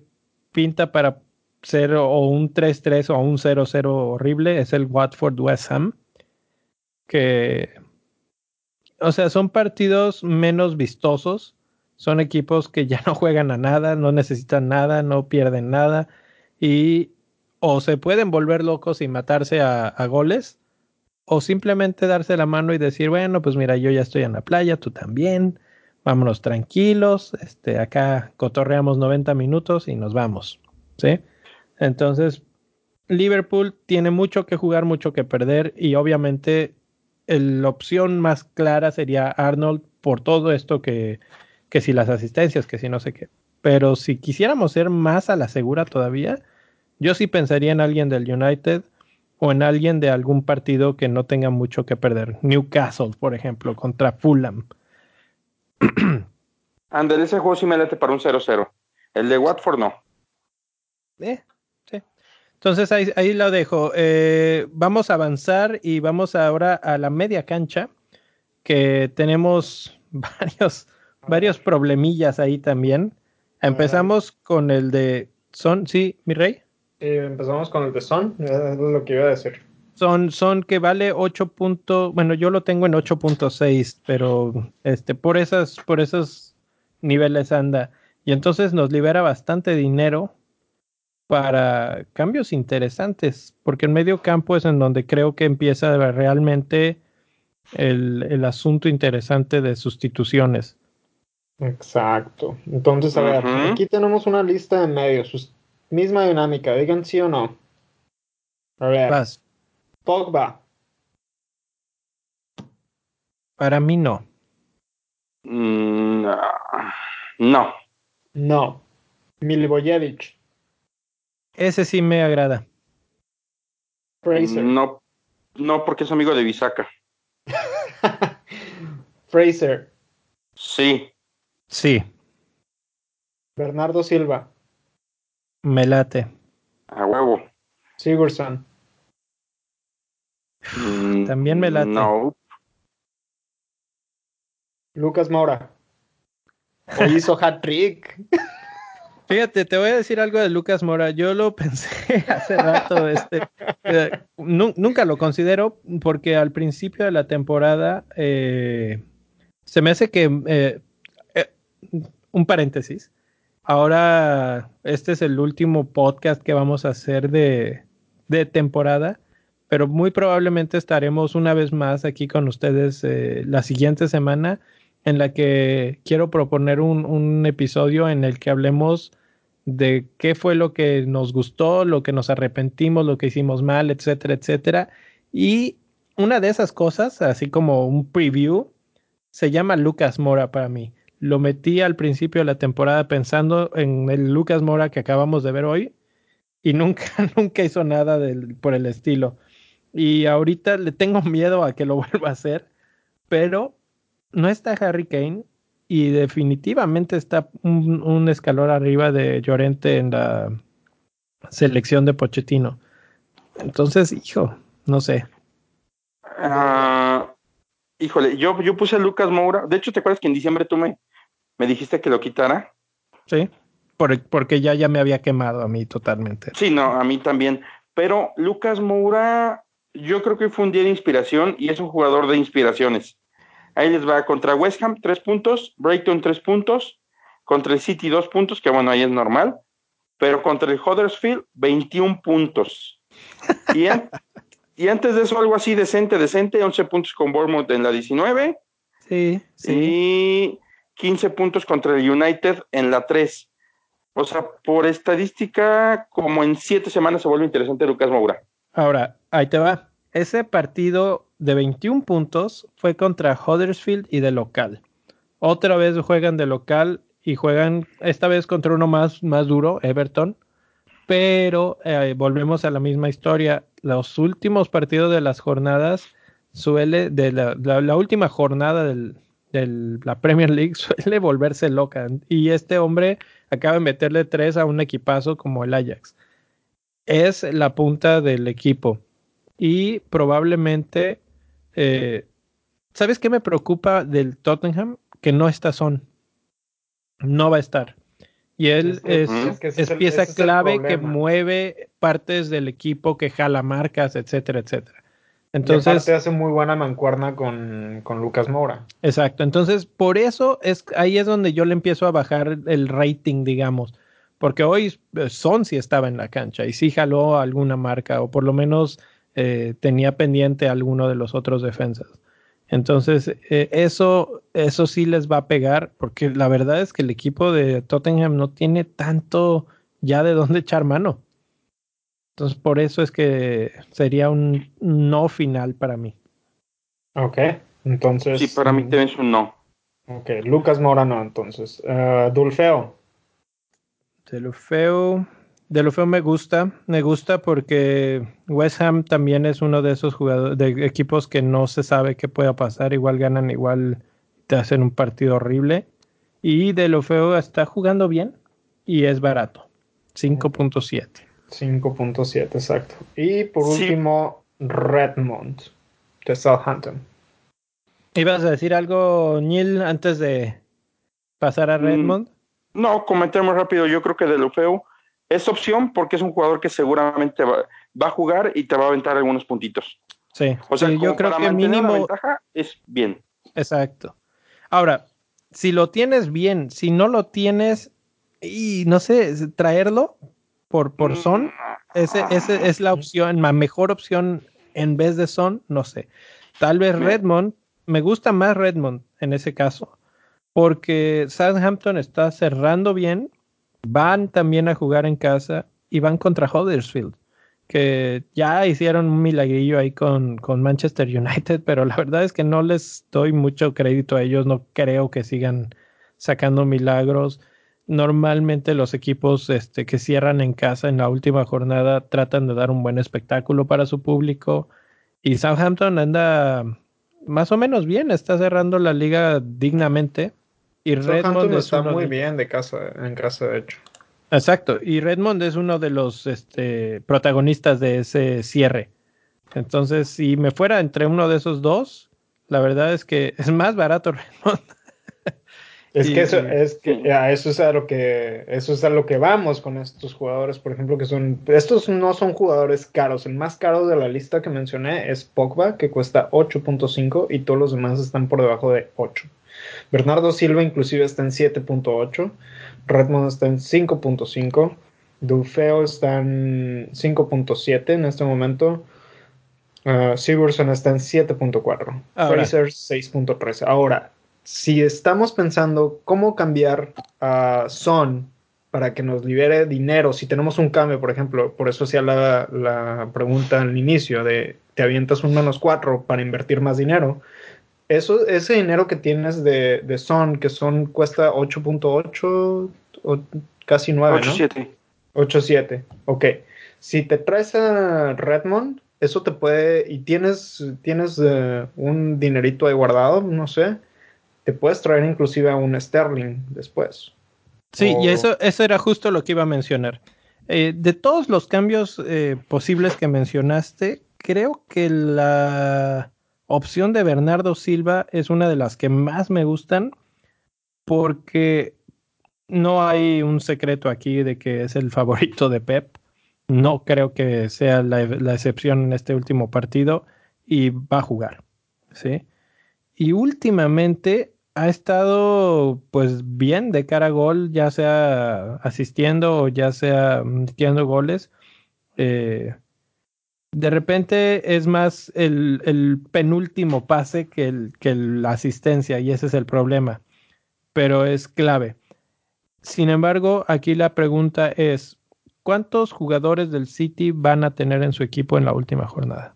pinta para ser o un 3-3 o un 0-0 horrible, es el Watford West Ham. Que, o sea, son partidos menos vistosos. Son equipos que ya [laughs] no juegan a nada, no necesitan nada, no pierden nada. Y o se pueden volver locos y matarse a, a goles, o simplemente darse la mano y decir, bueno, pues mira, yo ya estoy en la playa, tú también, vámonos tranquilos, este, acá cotorreamos 90 minutos y nos vamos, ¿sí? Entonces, Liverpool tiene mucho que jugar, mucho que perder, y obviamente el- la opción más clara sería Arnold por todo esto que, que si las asistencias, que si no sé qué. Pero si quisiéramos ser más a la segura todavía, yo sí pensaría en alguien del United o en alguien de algún partido que no tenga mucho que perder. Newcastle, por ejemplo, contra Fulham. [clears throat] Ander, ese juego sí me late para un 0-0. El de Watford no. Eh, sí. Entonces ahí, ahí lo dejo. Eh, vamos a avanzar y vamos ahora a la media cancha, que tenemos [laughs] varios, varios problemillas ahí también. Empezamos con el de Son, sí, mi rey. Eh, empezamos con el de Son, es lo que iba a decir. Son, son que vale 8 puntos, bueno, yo lo tengo en 8.6, pero este, por esas, por esos niveles anda. Y entonces nos libera bastante dinero para cambios interesantes, porque en medio campo es en donde creo que empieza realmente el, el asunto interesante de sustituciones. Exacto. Entonces, a ver, aquí tenemos una lista de medios, misma dinámica, digan sí o no. A ver, Vas. Pogba, Para mí no. Mm, ah, no. no. Milivojevic, Ese sí me agrada. Fraser, No, no porque es amigo de Bisaca. [laughs] Fraser, Sí. Sí, Bernardo Silva, me late. A huevo. Sigurdsson, Mm, También me late. No. Lucas Moura. Hoy hizo hat-trick. Fíjate, te voy a decir algo de Lucas Mora. Yo lo pensé [laughs] hace rato. Este, eh, nu- nunca lo considero porque al principio de la temporada eh, se me hace que eh, eh, un paréntesis. Ahora este es el último podcast que vamos a hacer de, de temporada, pero muy probablemente estaremos una vez más aquí con ustedes eh, la siguiente semana en la que quiero proponer un, un episodio en el que hablemos de qué fue lo que nos gustó, lo que nos arrepentimos, lo que hicimos mal, etcétera, etcétera. Y una de esas cosas, así como un preview, se llama Lucas Mora para mí. Lo metí al principio de la temporada pensando en el Lucas Mora que acabamos de ver hoy y nunca, [laughs] nunca hizo nada del, por el estilo. Y ahorita le tengo [laughs] miedo a que lo [laughs] vuelva a hacer, pero no está Harry Kane y definitivamente está un, escalón arriba de Llorente en la selección de Pochettino. Entonces, hijo, no sé. Ah, híjole, yo, yo puse a Lucas Moura. De hecho, ¿te acuerdas que en diciembre tú me, me dijiste que lo quitara? Sí, porque ya, ya me había quemado a mí totalmente. Sí, no, a mí también. Pero Lucas Moura, yo creo que fue un día de inspiración y es un jugador de inspiraciones. Ahí les va contra West Ham, tres puntos, Brighton, tres puntos, contra el City, dos puntos, que bueno, ahí es normal, pero contra el Huddersfield, 21 puntos. [laughs] Y, y antes de eso, algo así decente, decente, 11 puntos con Bournemouth en la 19. Sí, sí. Y 15 puntos contra el United en la 3. O sea, por estadística, como en 7 semanas se vuelve interesante Lucas Moura. Ahora, ahí te va. Ese partido de 21 puntos fue contra Huddersfield y de local. Otra vez juegan de local y juegan esta vez contra uno más, más duro, Everton. Pero eh, volvemos a la misma historia. Los últimos partidos de las jornadas suele, de la, última jornada de la Premier League [laughs] suele volverse loca. Y este hombre acaba de meterle tres a un equipazo como el Ajax. Es la punta del equipo y probablemente, eh, ¿sabes qué me preocupa del Tottenham? Que no está Son. No va a estar. Y él es, pieza clave que mueve partes del equipo, que jala marcas, etcétera, etcétera. Entonces se hace muy buena mancuerna con, con, Lucas Mora. Exacto. Entonces, por eso es ahí es donde yo le empiezo a bajar el rating, digamos. Porque hoy eh, Son sí estaba en la cancha y sí jaló alguna marca, o por lo menos eh, tenía pendiente alguno de los otros defensas. Entonces, eh, eso, eso sí les va a pegar, porque la verdad es que el equipo de Tottenham no tiene tanto ya de dónde echar mano. Entonces, por eso es que sería un no final para mí. Ok, entonces. Sí, para mí también es un no. Ok, Lucas Morano, entonces. Uh, Dulfeo. Dulfeo. De lo feo me gusta, me gusta porque West Ham también es uno de esos jugadores, de equipos que no se sabe qué pueda pasar, igual ganan, igual te hacen un partido horrible. Y de lo feo está jugando bien y es barato, 5.7. 5.7, exacto. Y por último, Redmond, de Southampton. ¿Ibas a decir algo, Neil, antes de pasar a mm, Redmond? no, comentemos rápido. Yo creo que de lo feo es opción porque es un jugador que seguramente va, a jugar y te va a aventar algunos puntitos. Sí, o sea, yo creo que mínimo ventaja es bien. Exacto. Ahora, si lo tienes bien, si no lo tienes y no sé, traerlo por por mm. son, ese, ese es la opción, la mejor opción en vez de son, no sé. Tal vez Redmond, me gusta más Redmond en ese caso, porque Southampton está cerrando bien van también a jugar en casa y van contra Huddersfield, que ya hicieron un milagrillo ahí con, con, Manchester United, [laughs] pero la verdad es que no les doy mucho crédito a ellos, no creo que sigan sacando milagros. Normalmente los equipos este, que cierran en casa en la última jornada tratan de dar un buen espectáculo para su público y Southampton anda más o menos bien, está cerrando la liga dignamente y Redmond está muy bien de casa, en casa, de hecho. Exacto, y Redmond es uno de los este, protagonistas de ese cierre. Entonces, si me fuera entre uno de esos dos, la verdad es que [laughs] es más barato Redmond. [laughs] Es que eso es que a eso es a lo que eso es a lo que vamos con estos jugadores, por ejemplo, que son estos no son jugadores caros. El más caro de la lista que mencioné es Pogba, que cuesta 8.5 y todos los demás están por debajo de 8. Bernardo Silva inclusive está en 7.8, Redmond está en 5.5, Dufeo está en 5.7 en este momento, uh, Sigurdsson está en 7.4, Fraser 6.13. Ahora, si estamos pensando cómo cambiar a Son para que nos libere dinero, si tenemos un cambio, por ejemplo, por eso hacía la, la pregunta al inicio de te avientas un menos cuatro para invertir más dinero. Eso, ese dinero que tienes de, de Son, que Son cuesta 8.8 o casi 9, 8.7. ¿no? 8.7. Ok. Si te traes a Redmond, eso te puede, y tienes, tienes uh, un dinerito ahí guardado, no sé, te puedes traer inclusive a un Sterling después. Sí, y eso, eso era justo lo que iba a mencionar. Eh, de todos los cambios eh, posibles que mencionaste, creo que la opción de Bernardo Silva es una de las que más me gustan porque no hay un secreto aquí de que es el [laughs] favorito de Pep. No creo que sea la, la excepción en este último partido y va a jugar. ¿sí? Y últimamente ha estado pues bien de cara a gol, ya sea asistiendo o ya sea metiendo goles. Eh, de repente es más el, el penúltimo pase que, el, que la asistencia y ese es el problema, pero es clave. Sin embargo, aquí la pregunta es, ¿cuántos jugadores del City van a tener en su equipo en la última jornada?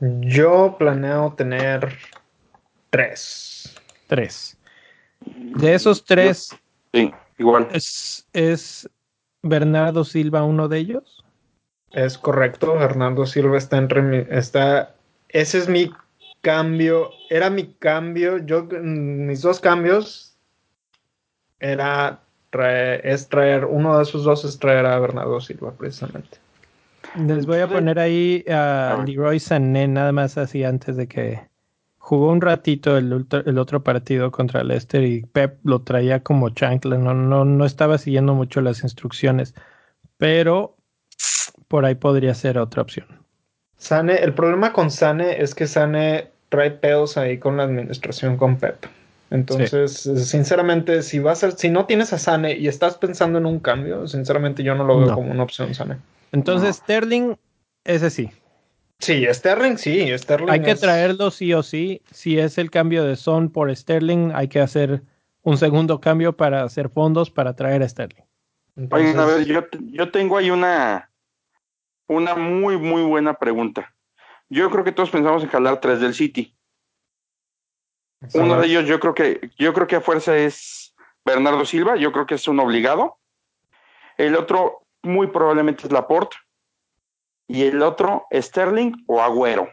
Yo planeo tener tres. Tres. De esos tres. Sí, igual. ¿Es, ¿Es Bernardo Silva uno de ellos? Es correcto, Bernardo Silva está en está ese es mi cambio, era mi cambio, yo mis dos cambios era traer, es traer uno de esos dos es traer a Bernardo Silva precisamente. Les voy a poner ahí a Leroy Sané nada más así antes de que jugó un ratito el, el, otro partido contra Leicester y Pep lo traía como chancla, no, no, no estaba siguiendo mucho las instrucciones, pero por ahí podría ser otra opción. Sane, el problema con Sane es que Sane trae pedos ahí con la administración con Pep. Entonces, sí. sinceramente, si vas a, si no tienes a Sane y estás pensando en un cambio, sinceramente yo no lo veo no. como una opción Sane. Entonces, no. Sterling, ese sí. Sí, Sterling sí, Sterling. Hay que traerlo sí o sí. Si es el cambio de Son por Sterling, hay que hacer un segundo cambio para hacer fondos para traer a Sterling. Entonces... Oye, a ver, yo, yo tengo ahí una, una muy, muy buena pregunta. Yo creo que todos pensamos en jalar tres del City. Sí. Uno de ellos, yo creo que, yo creo que a fuerza es Bernardo Silva, yo creo que es un obligado. El otro, muy probablemente es Laporte. Y el otro, Sterling o Agüero.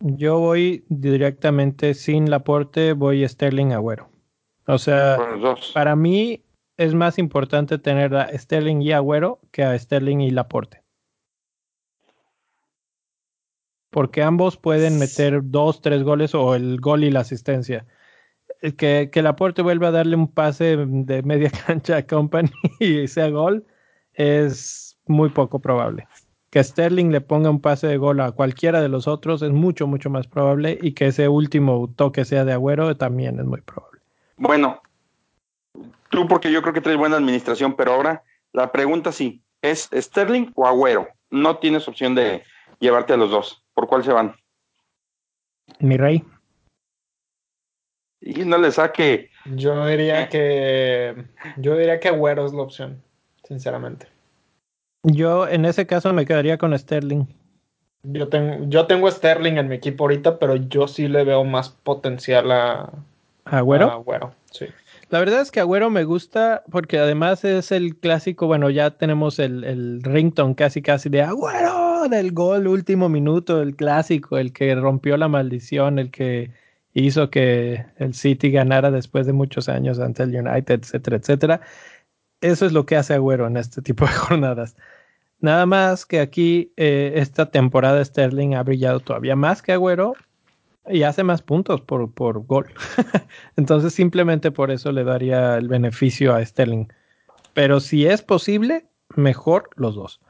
Yo voy directamente sin Laporte, voy Sterling Agüero. O sea, para mí es más importante tener a Sterling y Agüero que a Sterling y Laporte porque ambos pueden meter dos, tres goles o el gol y la asistencia. Que, que Laporte vuelva a darle un pase de media [laughs] cancha a Company y sea gol es muy poco probable. Que Sterling le ponga un pase de gol a cualquiera de los otros es mucho, mucho más probable y que ese último toque sea de Agüero también es muy probable. Bueno, tú porque yo creo que traes buena administración, pero ahora la pregunta sí, ¿es Sterling o Agüero? No tienes opción de llevarte a los dos. ¿Por cuál se van? Mi rey. Y no le saque. Yo diría que. Yo diría que Agüero es la opción, sinceramente. Yo en ese caso me quedaría con Sterling. Yo tengo, yo tengo Sterling en mi equipo ahorita, pero yo sí le veo más potencial a. ¿Agüero? A Agüero, sí. La verdad es que Agüero me gusta porque además es el clásico, bueno, ya tenemos el, el ringtone casi casi de Agüero del gol último minuto, el clásico, el que rompió la maldición, el que hizo que el City ganara después de muchos años ante el United, etcétera, etcétera. Eso es lo que hace Agüero en este tipo de [laughs] jornadas. Nada más que aquí eh, esta temporada Sterling ha brillado todavía más que Agüero y hace más puntos por, por gol. [laughs] Entonces simplemente por eso le daría el beneficio a Sterling. Pero si es posible, mejor los dos.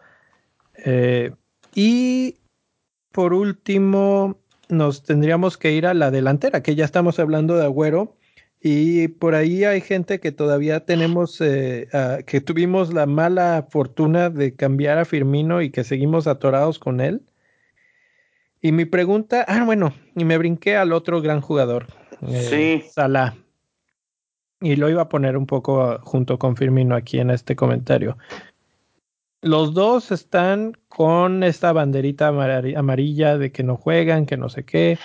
Eh, y por último, nos tendríamos que ir a la delantera, que ya estamos hablando de Agüero. Y por ahí hay gente que todavía tenemos, eh, que tuvimos la mala fortuna de cambiar a Firmino y que seguimos atorados con él. Y mi pregunta, ah, bueno, y me brinqué al otro gran jugador, eh, Sí. Salah. Y lo iba a poner un poco junto con Firmino aquí en este comentario. Los dos están con esta banderita amar- amarilla de que no juegan, que no sé qué.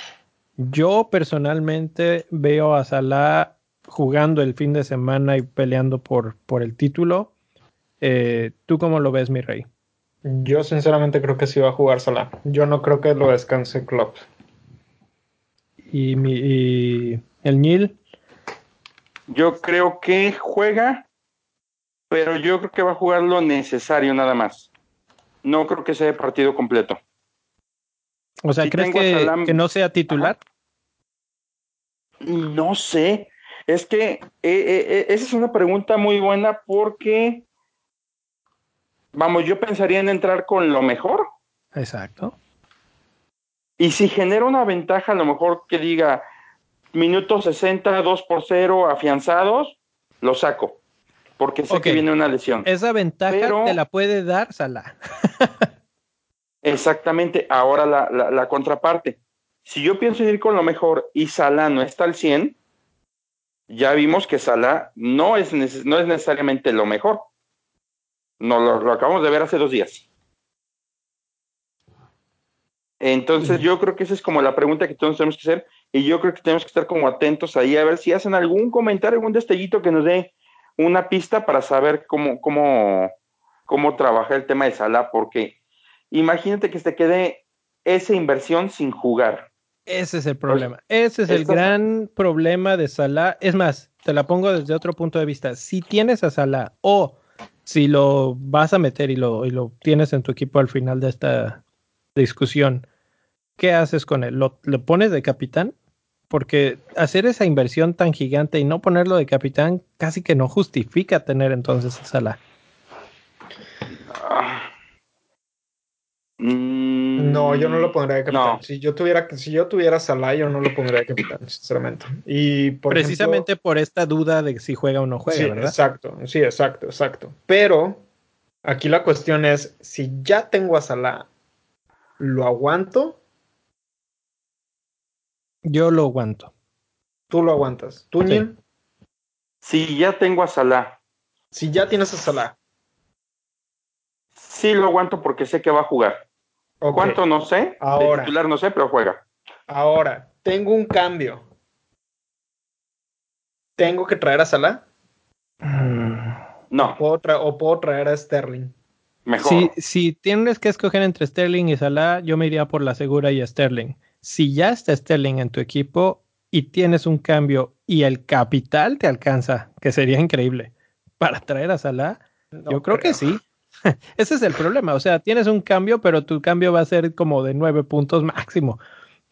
Yo personalmente veo a Salah jugando el fin de semana y peleando por, por el título. Eh, ¿Tú cómo lo ves, mi rey? Yo sinceramente creo que sí va a jugar Salah. Yo no creo que lo descanse Klopp. Y, mi, y el Nil, Yo creo que juega, pero yo creo que va a jugar lo necesario nada más. No creo que sea de partido completo. o sea, Si ¿crees que, que no sea titular? No sé. Es que eh, eh, eh, esa es una pregunta muy buena porque, vamos, yo pensaría en entrar con lo mejor. Exacto. Y si genera una ventaja, a lo mejor que diga minuto 60, 2 por 0, afianzados, lo saco. Porque sé que viene una lesión. Esa ventaja Pero- te la puede dar Salah. [laughs] Exactamente. Ahora la, la, la contraparte. Si yo pienso en ir con lo mejor y Salah no está al 100, ya vimos que Salah no es, no es necesariamente lo mejor. No, lo, lo acabamos de ver hace dos días. Entonces yo creo que esa es como la pregunta que todos tenemos que hacer y yo creo que tenemos que estar como atentos ahí a ver si hacen algún comentario, algún destellito que nos dé una pista para saber cómo, cómo, cómo trabaja el tema de Salah, porque imagínate que se quede esa inversión sin jugar. Ese es el problema. Ese es el gran problema de Salah. Es más, te la pongo desde otro punto de vista. Si tienes a Salah o si lo vas a meter y lo, y lo tienes en tu equipo al final de esta discusión, ¿qué haces con él? ¿Lo, lo pones de capitán? Porque hacer esa inversión tan gigante y no ponerlo de capitán casi que no justifica tener entonces a Salah. Ah. Mm, No, yo no lo pondría de capitán. No. Si yo tuviera, si yo tuviera Salah, yo no lo pondría de capitán, sinceramente. Y por Precisamente ejemplo, por esta duda de si juega o no juega, sí, ¿verdad? exacto, sí, exacto, exacto. Pero aquí la cuestión es, si ya tengo a Salah, ¿lo aguanto? Yo lo aguanto. Tú lo aguantas. ¿Tú, Sí. Si ya tengo a Salah, Si ya tienes a Salah. sí lo aguanto porque sé que va a jugar. ok. ¿Cuánto? No sé. Ahora. De titular no sé, pero juega. Ahora, tengo un cambio. ¿Tengo que traer a Salah? No, ¿Puedo tra- ¿O puedo traer a Sterling? mejor. Si, si tienes que escoger entre Sterling y Salah, yo me iría por la segura y a Sterling. Si ya está Sterling en tu equipo y tienes un cambio y el capital te alcanza, que sería increíble, para traer a Salah, No yo creo, que sí. [laughs] Ese es el problema. O sea, tienes un cambio, pero tu cambio va a ser como de nueve puntos máximo,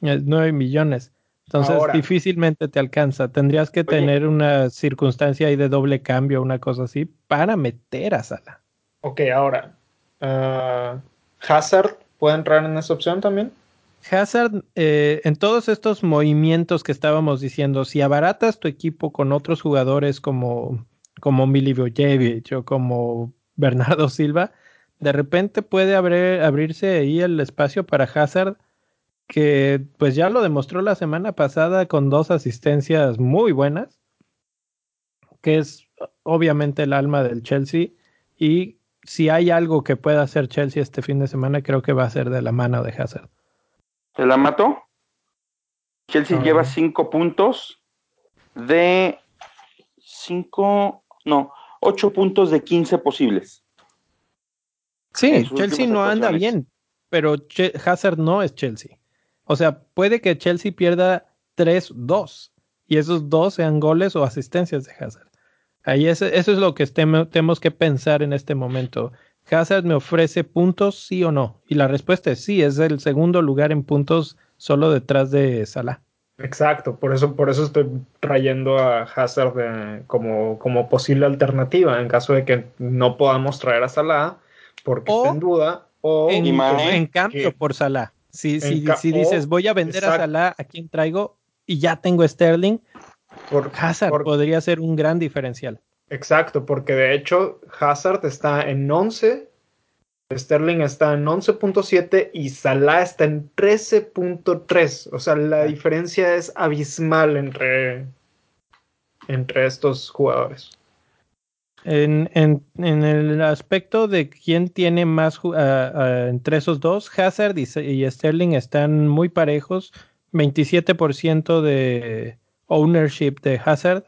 eh, nueve millones. Entonces, Ahora. difícilmente te alcanza. Tendrías que tener una circunstancia ahí de doble cambio, una cosa así, para meter a Salah. Ok, ahora. ah, ¿Hazard puede entrar en esa opción también? Hazard, eh, en todos estos movimientos que estábamos diciendo, si abaratas tu equipo con otros jugadores como, como Milivojevic o como Bernardo [laughs] Silva, de repente puede abrir- abrirse ahí el espacio para Hazard, que pues ya lo demostró la semana pasada con dos asistencias muy buenas, que es obviamente el alma del Chelsea, y si hay algo que pueda hacer Chelsea este fin de semana, creo que va a ser de la mano de Hazard. ¿Te la mató? Chelsea lleva cinco puntos de cinco, no, ocho puntos de 15 posibles. Sí, Chelsea no anda bien, pero Che- Hazard no es Chelsea. O sea, puede que Chelsea pierda 3-2 y esos dos sean goles o asistencias de Hazard. Ahí es- eso es lo que tenemos que pensar en este momento. ¿Hazard me ofrece puntos, sí o no? Y la respuesta es sí, es el segundo lugar en puntos solo detrás de Salah. Exacto, por eso, por eso estoy trayendo a Hazard eh, como, como posible alternativa en caso de que no podamos traer a Salah porque O esté en duda o En, Mané, en cambio que- por Salah. Si, si, si dices voy a vender a. Salah, ¿a quién traigo? Y ya tengo Sterling, por, Hazard por- podría ser un gran diferencial. Exacto, porque de hecho Hazard está en 11 Sterling está en 11.7 y Salah está en 13.3. O sea, la diferencia es abismal entre, entre estos jugadores. En, en, en, el aspecto de quién tiene más uh, uh, entre esos dos, Hazard y, y, Sterling están muy parejos. 27% de ownership de Hazard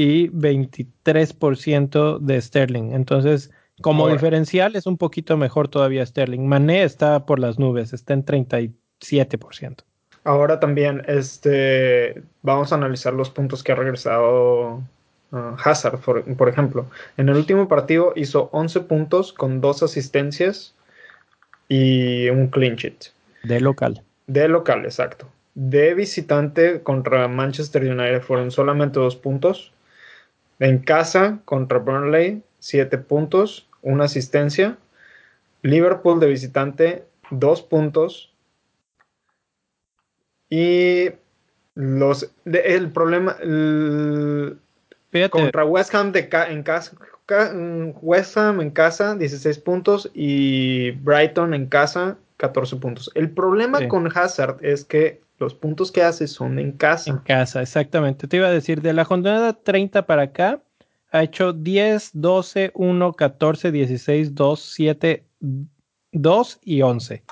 y 23% de Sterling. Entonces, como Ahora. diferencial es un poquito mejor todavía Sterling. Mané está por las nubes, está en 37%. Ahora también este, vamos a analizar los puntos que ha regresado Uh, Hazard, por, por, ejemplo. En el último partido hizo 11 puntos con dos asistencias y un clean sheet. De local. De local, exacto. De visitante contra Manchester United fueron solamente dos puntos. En casa contra Burnley, 7 puntos, una asistencia. Liverpool de visitante, 2 puntos. Y los el problema el, Fíjate. Contra West Ham de ca en casa, ca West Ham en casa 16 puntos y Brighton en casa 14 puntos. El problema sí. con Hazard es que los puntos que hace son en casa. En casa, exactamente. Te iba a decir, de la jornada 30 para acá, ha hecho 10, 12, 1, 14, 16, 2, 7, 2 y 11.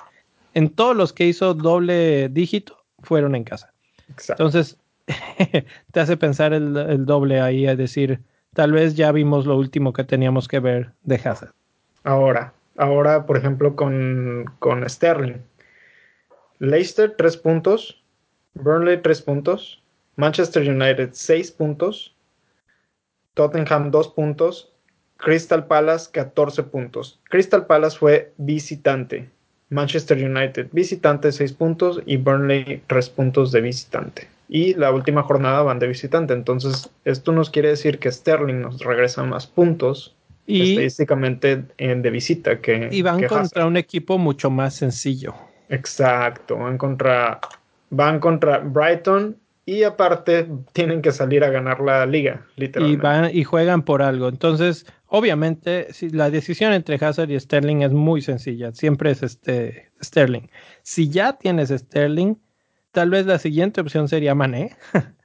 En todos los que hizo doble dígito fueron en casa. Exacto. Entonces, [laughs] te hace pensar el, el, doble ahí, es decir, tal vez ya vimos lo último que teníamos que ver de Hazard. Ahora, ahora, por ejemplo, con, con Sterling. Leicester, 3 puntos. Burnley, 3 puntos. Manchester United, 6 puntos. Tottenham, 2 puntos. Crystal Palace, 14 puntos. Crystal Palace fue visitante. Manchester United, visitante, 6 puntos. Y Burnley, 3 puntos de visitante y la última jornada van de visitante. Entonces, esto nos quiere decir que Sterling nos regresa más puntos y, estadísticamente en, de visita que. Y van que contra un equipo mucho más sencillo. Exacto, van contra, van contra Brighton y aparte tienen que salir a ganar la liga, literalmente. Y, van, y juegan por algo. Entonces, obviamente, si la decisión entre Hazard y Sterling es muy sencilla. Siempre es este Sterling. Si ya tienes Sterling Tal vez la siguiente opción sería Mané. [laughs]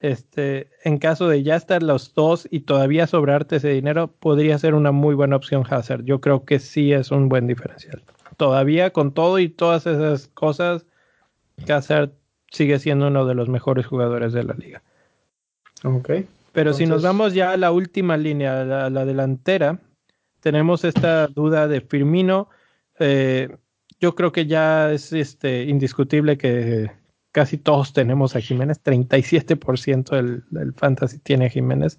Este, en caso de ya estar los dos y todavía sobrarte ese dinero, podría ser una muy buena opción Hazard. Yo creo que sí es un buen diferencial. Todavía con todo y todas esas cosas, Hazard sigue siendo uno de los mejores jugadores de la liga. Ok. Pero Entonces... si nos vamos ya a la última línea, la, la delantera, tenemos esta duda de Firmino. Eh, yo creo que ya es este, indiscutible que casi todos tenemos a Jiménez, 37% del, del fantasy tiene a Jiménez.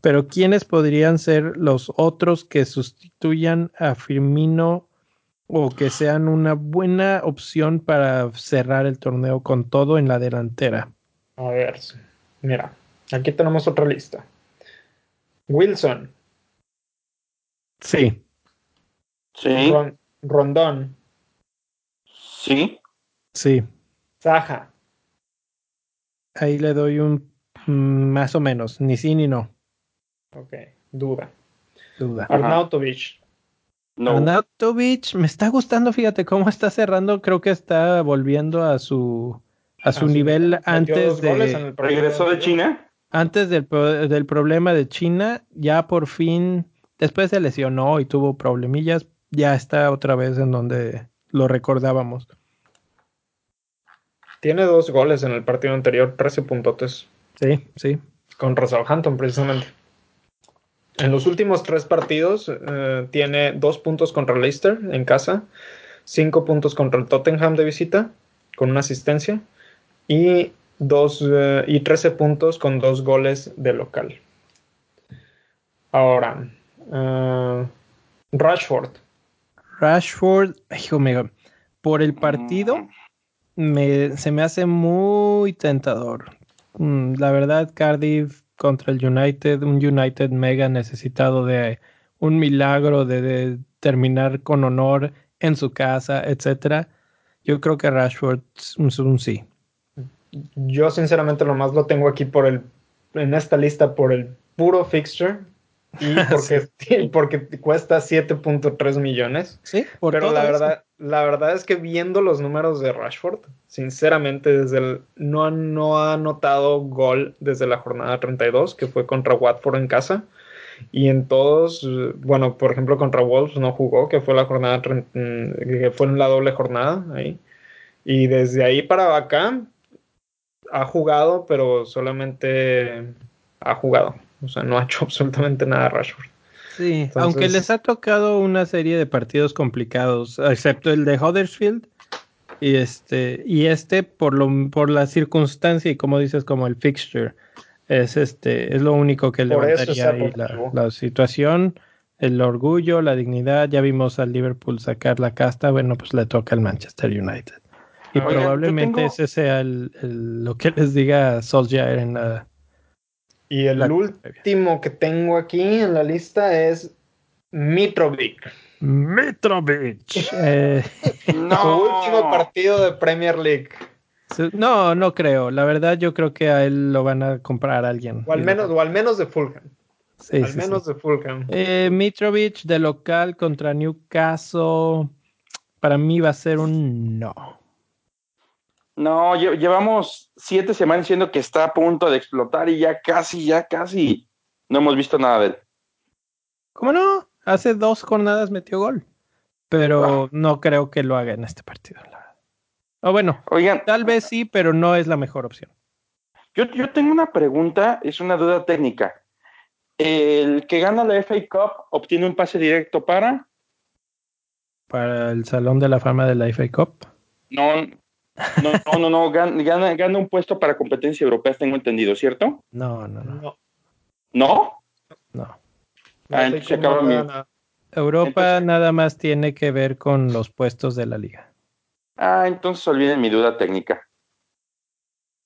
Pero ¿quiénes podrían ser los otros que sustituyan a Firmino o que sean una buena opción para cerrar el torneo con todo en la delantera? A ver, mira, aquí tenemos otra lista. Wilson. Sí. Sí. Ron, Rondón. Sí. Sí. Saja. Ahí le doy un mm, más o menos, ni sí ni no. Ok, duda. Duda. Arnautovic. No. Arnautovic, me está gustando, fíjate cómo está cerrando, creo que está volviendo a su a su, a su nivel antes de regresó de China. Antes del, del problema de China, ya por fin, después se lesionó y tuvo problemillas, ya está otra vez en donde lo recordábamos. Tiene dos goles en el partido anterior, 13 puntotes. Sí, sí. Contra Southampton, precisamente. En los últimos tres partidos eh, tiene dos puntos contra Leicester en casa, cinco puntos contra el Tottenham de visita, con una asistencia, y, dos, eh, y 13 puntos con dos goles de local. Ahora, uh, Rashford. Rashford, hijo mío, por el partido me, se me hace muy tentador. La verdad, Cardiff contra el United, un United mega necesitado de un milagro de, terminar con honor en su casa, etcétera. Yo creo que Rashford es un, sí. Yo sinceramente nomás lo tengo aquí por el en esta lista por el puro fixture Y [laughs] porque, [laughs] porque cuesta 7.3 millones. Sí, pero la verdad, la verdad es que viendo los números de Rashford, sinceramente, desde el, no, no ha anotado gol desde la jornada 32, que fue contra Watford en casa. Y en todos, bueno, por ejemplo, contra Wolves no jugó, que fue la jornada, que fue en la doble jornada ahí. Y desde ahí para acá ha jugado, pero solamente ha jugado. O sea, no ha hecho [laughs] absolutamente nada Rashford. Sí, aunque les ha tocado una serie de partidos complicados, excepto el de Huddersfield. Y este, y este por lo por la circunstancia y como dices, como el fixture, es este, es lo único que levantaría ahí la, la, situación, el orgullo, la dignidad. Ya vimos al Liverpool sacar la casta, bueno, pues le toca al Manchester United. Y probablemente ese sea el, lo que les diga Solskjaer en la. Y el último que tengo aquí en la lista es Mitrovic. Mitrovic. [laughs] Eh, [laughs] no. último partido de Premier League. No, no creo. La verdad, yo creo que a él lo van a comprar a alguien. O al menos, o al menos de Fulham. Sí, al menos de Fulham. Eh, Mitrovic de local contra Newcastle. Para mí va a ser un no. No, llevamos siete semanas diciendo que está a punto de explotar y ya casi, ya casi no hemos visto nada de él. ¿Cómo no? Hace dos jornadas metió gol, pero ah. no creo que lo haga en este partido. O bueno, Oigan, tal vez sí, pero no es la mejor opción. Yo, yo tengo una pregunta, es una duda técnica. ¿El que gana la FA Cup obtiene un pase directo para? Para el Salón de la Fama de la FA Cup. No, no, no, no, no gana, gana, un puesto para competencia europea, tengo entendido, ¿cierto? No, no, no. ¿No? No. Ah, Europa nada más tiene que ver con los puestos de la liga. Ah, entonces olviden mi duda técnica.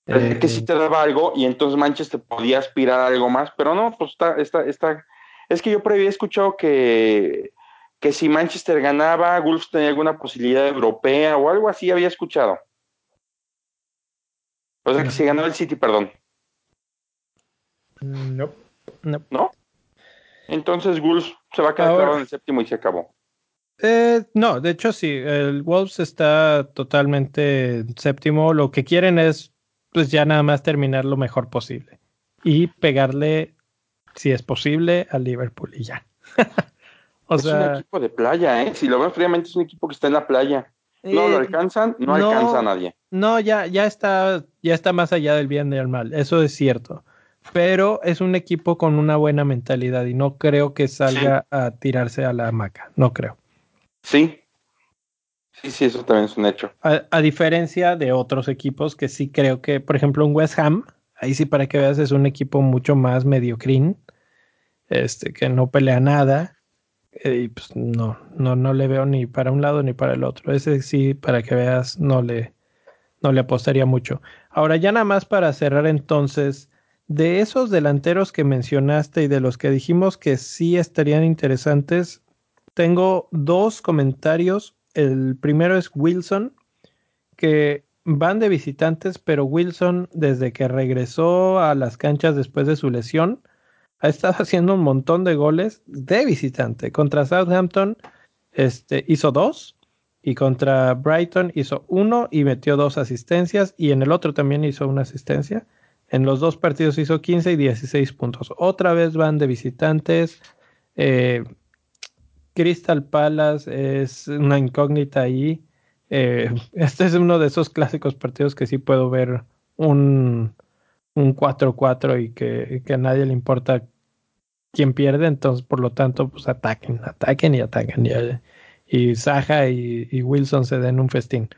Es que si te daba algo y entonces Manchester podía aspirar a algo más, pero no, pues está, está, está. Es que yo había escuchado que, que si Manchester ganaba, Wolves tenía alguna posibilidad europea o algo así, había escuchado. O sea que si ganó el City, perdón. No. No. ¿No? Entonces Wolves se va a quedar en el séptimo y se acabó. Eh, no, de hecho sí, el Wolves está totalmente séptimo. Lo que quieren es pues ya nada más terminar lo mejor posible y pegarle, si es posible, al Liverpool y ya. [laughs] es un equipo de playa, ¿eh? Si lo ven fríamente es un equipo que está en la playa. No lo eh, alcanzan, no, alcanza a nadie. No, ya, ya está, ya está más allá del bien y del mal, eso es cierto. Pero es un equipo con una buena mentalidad y no creo que salga a tirarse a la hamaca, no creo. Sí. Sí, sí, eso también es un hecho. A, diferencia de otros equipos que sí creo que, por ejemplo, un West Ham, ahí sí para que veas es un equipo mucho más mediocrín, este, que no pelea nada y pues no, no, no le veo ni para un lado ni para el otro. Ese sí, para que veas, no le, no le apostaría mucho. Ahora, ya nada más para cerrar entonces, de esos delanteros que mencionaste y de los que dijimos que sí estarían interesantes, tengo dos comentarios. El primero es Wilson, que van de visitantes, pero Wilson, desde que regresó a las canchas después de su lesión, ha estado haciendo un montón de goles de visitante. Contra Southampton este, hizo dos y contra Brighton hizo uno y metió dos asistencias y en el otro también hizo una asistencia. En los dos partidos hizo 15 y 16 puntos. Otra vez van de visitantes. Eh, Crystal Palace es una incógnita ahí. Eh, [laughs] este es uno de esos clásicos partidos que sí puedo ver un un 4-4 y que, a nadie le importa quién pierde, entonces por lo tanto, pues ataquen, ataquen y ataquen. Y, y Saja y, Wilson se den un festín.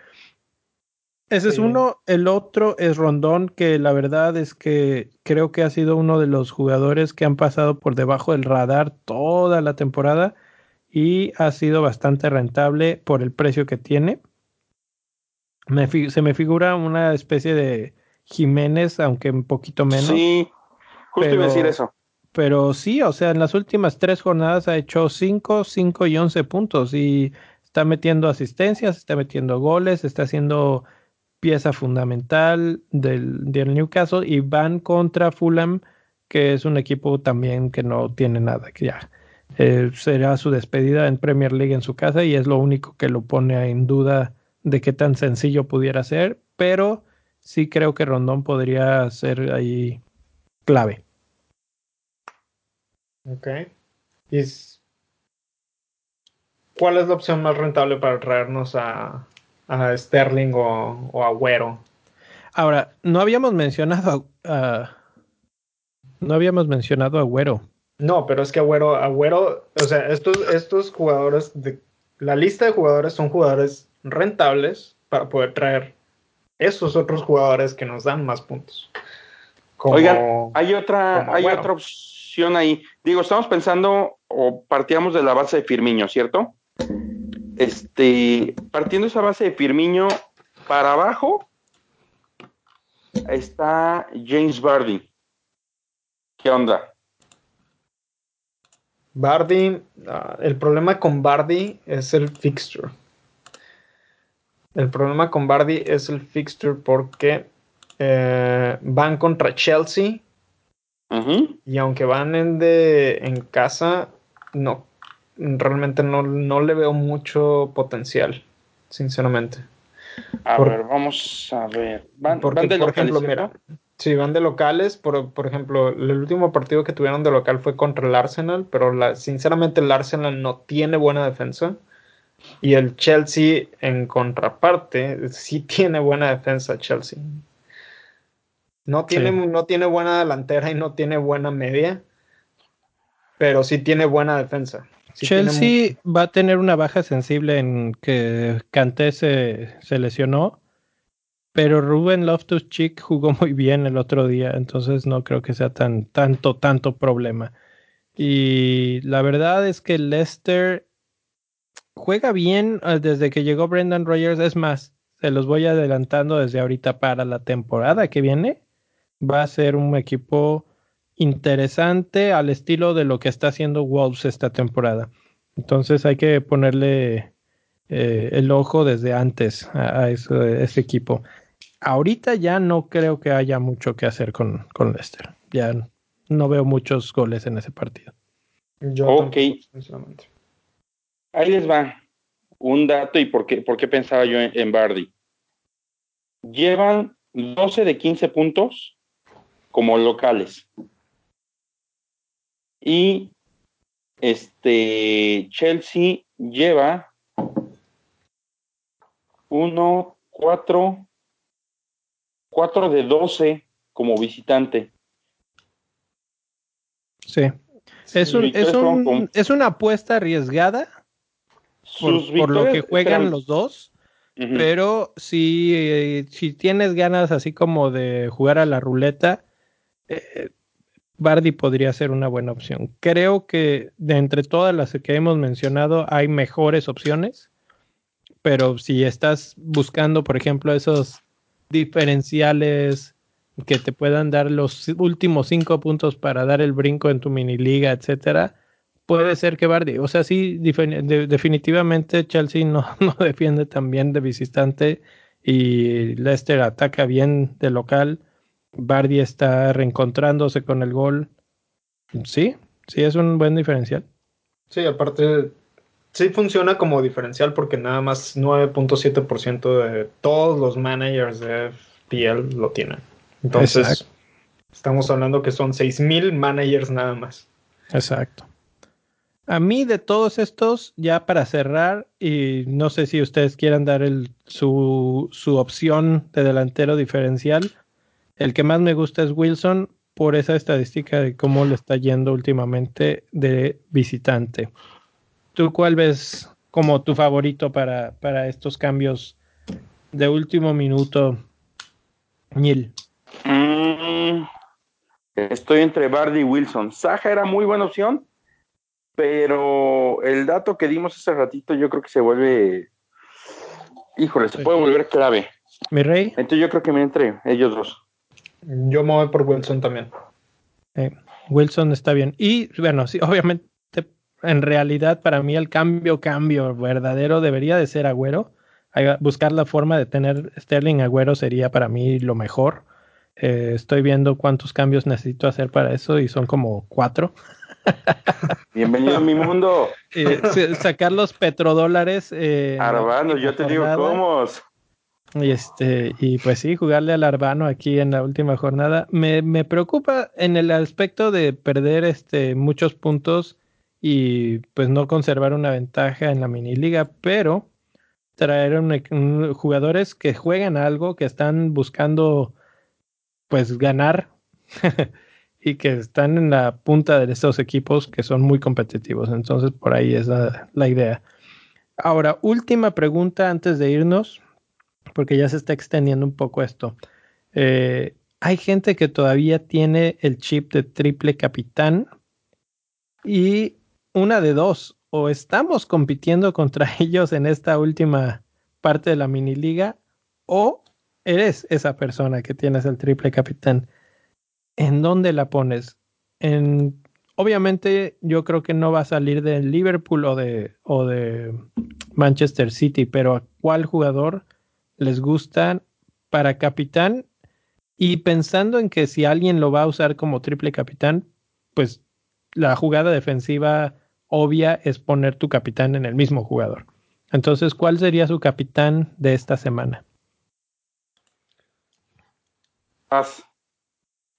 Ese es uno. El otro es Rondón, que la verdad es que creo que ha sido uno de los jugadores que han pasado por debajo del radar toda la temporada y ha sido bastante rentable por el precio que tiene. se me figura una especie de Jiménez, aunque un poquito menos. Sí, justo iba a decir eso. Pero sí, o sea, en las últimas tres jornadas ha hecho 5, 5 y 11 puntos y está metiendo asistencias, está metiendo goles, está haciendo pieza fundamental del, del Newcastle y van contra Fulham que es un equipo también que no tiene nada, que ya eh, será su despedida en Premier League en su casa y es lo único que lo pone en duda de qué tan sencillo pudiera ser, pero sí creo que Rondón podría ser ahí clave. Ok. ¿Y ¿Cuál es la opción más rentable para traernos a, a Sterling o, o a Güero? Ahora, no habíamos mencionado a, no habíamos mencionado a Güero. No, pero es que Agüero, Agüero, o sea, estos, estos jugadores, de, la lista de jugadores son jugadores rentables para poder traer esos otros jugadores que nos dan más puntos. Oigan, hay otra, hay otra opción ahí. Digo, estamos pensando o partíamos de la base de Firmiño, ¿cierto? Este, partiendo de esa base de Firmiño para abajo está James Bardi. ¿Qué onda? Bardi, ah, el problema con Bardi es el fixture. El problema con Bardi es el fixture porque eh, van contra Chelsea y aunque van en, de, en casa, no, realmente no, no le veo mucho potencial, sinceramente. A ver, vamos a ver. Van, porque, de por ejemplo, mira, Sí, van de locales. Por, por, ejemplo, el último partido que tuvieron de local fue contra el Arsenal, pero la, sinceramente el Arsenal no tiene buena defensa. Y el Chelsea, en contraparte, sí tiene buena defensa, Chelsea. No tiene, no tiene buena delantera y no tiene buena media, pero sí tiene buena defensa. Chelsea va a tener una baja sensible en que Kanté se, se lesionó pero Ruben Loftus-Cheek jugó [laughs] muy bien el otro día, entonces no creo que sea tan tanto tanto problema. Y la verdad es que Leicester juega bien eh, desde que llegó Brendan Rodgers, es más, se los voy adelantando desde ahorita para la temporada que viene. Va a ser un equipo interesante al estilo de lo que está haciendo Wolves esta temporada. Entonces hay que ponerle eh, el ojo desde antes a, ese, equipo ahorita ya no creo que haya mucho que hacer con, con Leicester. Ya no veo muchos goles en ese partido. Yo ok. Ahí les va un dato y por qué, por qué pensaba yo en, en Bardi. Llevan 12 de 15 puntos como locales. Y este Chelsea lleva 1, 4, 4 de 12 como visitante. Sí. Es, un, es, un, es una apuesta arriesgada por, lo que juegan los dos. Pero si, eh, si tienes ganas así como de jugar a la ruleta, eh, Bardi podría ser una buena opción. Creo que de entre todas las que hemos mencionado hay mejores opciones, pero si estás buscando, por ejemplo, esos diferenciales que te puedan dar los últimos cinco puntos para dar el brinco en tu mini liga, etcétera, puede ser que Bardi, o sea, sí, definitivamente Chelsea no, [laughs] no defiende tan bien de visitante y Leicester ataca bien de local. Bardi está reencontrándose con el gol. Sí, sí, es un buen diferencial. Sí, aparte sí funciona como diferencial porque nada más 9.7% de todos los managers de FPL lo tienen. Entonces, estamos hablando que son 6.000 managers nada más. Exacto. A mí de todos estos, ya para cerrar, y no sé si ustedes quieran dar su, opción de delantero diferencial, el que más me gusta es Wilson por esa estadística de cómo le está yendo últimamente de visitante. ¿Tú cuál ves como tu favorito para, para estos cambios de último minuto, Neil? Mm, estoy entre Bardi y Wilson. Saja era muy buena opción, pero el dato que dimos hace ratito yo creo que se vuelve, híjole, se puede volver clave. ¿Mi rey? Entonces yo creo que me entre ellos dos. Yo me voy por Wilson también. Eh, Wilson está bien. Y bueno, sí, obviamente en realidad para mí el cambio, cambio verdadero debería de ser Agüero. Buscar la forma de tener Sterling Agüero sería para mí lo mejor. Eh, estoy viendo cuántos cambios necesito hacer para eso y son como cuatro. Bienvenido a mi mundo. sacar los petrodólares. Eh, Arbano, yo te digo cómo. Y, este, y pues sí, jugarle al Arbano aquí en la última jornada. Me, me preocupa en el aspecto de perder este, muchos puntos y pues no conservar una ventaja en la mini liga, pero traer jugadores que juegan algo, que están buscando pues ganar [laughs] y que están en la punta de estos equipos que son muy competitivos. Entonces por ahí es la idea. Ahora, última pregunta antes de irnos porque ya se está extendiendo un poco esto. Eh, hay gente que todavía tiene el chip de triple capitán y una de dos, o estamos compitiendo contra [laughs] ellos en esta última parte de la mini liga, o eres esa persona que tienes el triple capitán. ¿En dónde la pones? En, obviamente yo creo que no va a salir de Liverpool o de, o de Manchester City, pero ¿a cuál jugador les gustan para capitán y pensando en que si alguien lo va a usar como triple capitán, pues la jugada defensiva obvia es poner tu capitán en el mismo jugador. Entonces, ¿cuál sería su capitán de esta semana? Paz.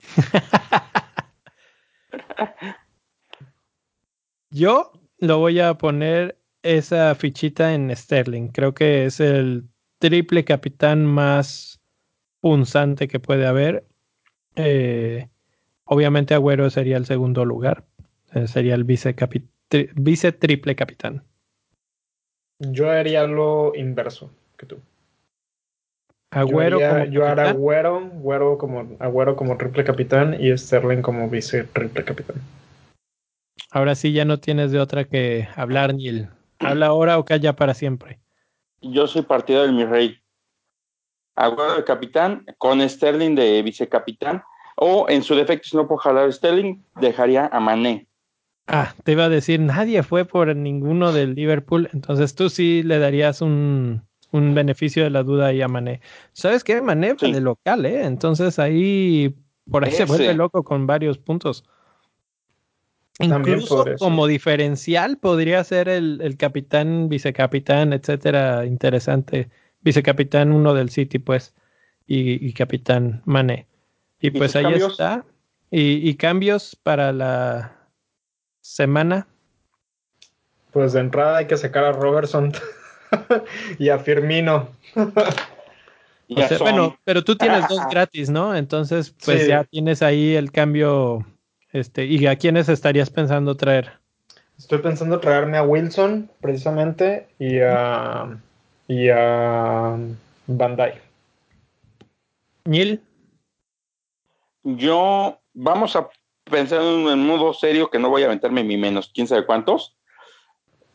[laughs] Yo lo voy a poner esa fichita en Sterling. Creo que es el triple capitán más punzante que puede haber. Eh, obviamente Agüero sería el segundo lugar. Eh, sería el vice, vice triple capitán. Yo haría lo inverso que tú. Agüero yo, haría, yo haré Agüero, como Agüero como triple capitán y Sterling como vice triple capitán. Ahora sí ya no tienes de otra que hablar, Neil. Habla ahora o calla para siempre yo soy partidario del mi rey. Agüero de capitán, con Sterling de vicecapitán, o en su defecto, si no puedo jalar Sterling, dejaría a Mané. Ah, te iba a decir, nadie fue por ninguno del Liverpool, entonces tú sí le darías un, un beneficio de la duda ahí a Mané. ¿Sabes qué? Mané fue de local, ¿eh? Entonces ahí, por ahí se vuelve loco con varios puntos. Incluso como diferencial podría ser el, capitán, vicecapitán, etcétera, interesante. Vicecapitán uno del City, pues, y, capitán Mané. Y, pues ahí está. Y, cambios para la semana. Pues de entrada hay que sacar a Robertson [laughs] [laughs] y a Firmino. bueno, pero tú tienes dos [laughs] gratis, ¿no? Entonces, pues ya tienes ahí el cambio este, ¿Y a quiénes estarías pensando traer? Estoy pensando traerme a Wilson, precisamente, y a, y a Bandai. ¿Nil? Yo, vamos a pensar en un modo serio que no voy a aventarme mi menos quién sabe cuántos.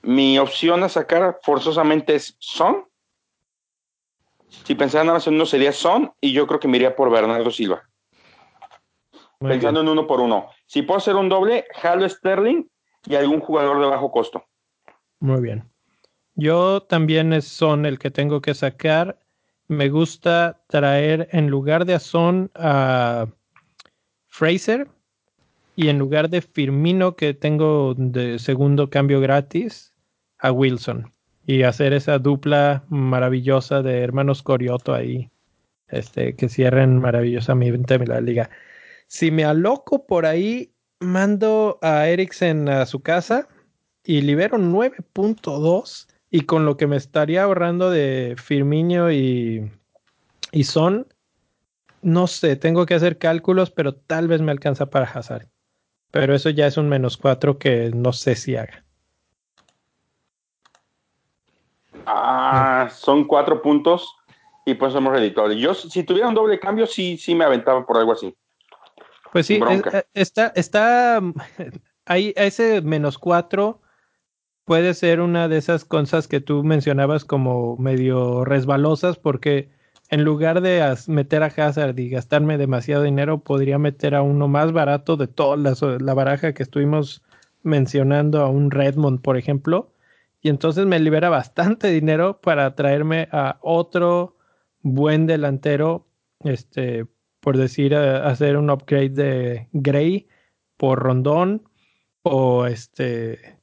Mi opción a sacar forzosamente es Son. Si pensara nada más en uno sería Son, y yo creo que me iría por Bernardo Silva pensando en uno por uno. Si puedo hacer un doble, jalo Sterling y algún jugador de bajo costo. Muy bien. Yo también son el que tengo que sacar. Me gusta traer en lugar de a Son a Fraser y en lugar de Firmino que tengo de segundo cambio gratis a Wilson y hacer esa dupla maravillosa de hermanos Corioto ahí este que cierren maravillosamente la liga. Si me aloco por ahí, mando a Eriksen a su casa y libero 9.2 y con lo que me estaría ahorrando de Firmino y, y Son, no sé, tengo que hacer cálculos, pero tal vez me alcanza para Hazard. Pero eso ya es un menos 4 que no sé si haga. Ah, son cuatro puntos y pues somos editores. Yo, si tuviera un doble cambio, sí, sí me aventaba por algo así. Pues sí, eh, está, está [laughs] ahí, ese menos cuatro puede ser una de esas cosas que tú mencionabas como medio resbalosas, porque en lugar de meter a Hazard y gastarme demasiado dinero, podría meter a uno más barato de toda la, la baraja que estuvimos mencionando, a un Redmond, por ejemplo, y entonces me libera bastante [laughs] dinero para traerme a otro buen delantero, este, por decir, hacer un upgrade de Gray por Rondón o este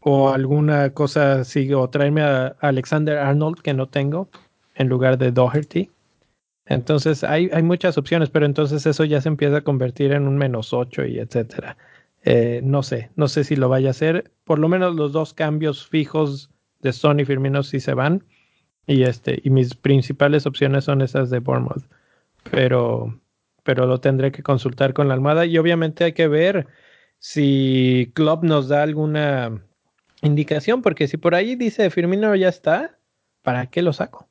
o alguna cosa así o traerme a Alexander Arnold que no tengo en lugar de Doherty. Entonces hay, hay muchas opciones, pero entonces eso ya se empieza a convertir en un menos 8 y etcétera. Eh, no sé, no sé si lo vaya a hacer. Por lo menos los dos cambios fijos de Sony Firmino sí se van. Y este, y mis principales opciones son esas de Bournemouth. Pero, pero lo tendré que consultar con la almohada. Y obviamente hay que ver si Club nos da alguna indicación, porque si por ahí dice Firmino ya está, ¿para qué lo saco?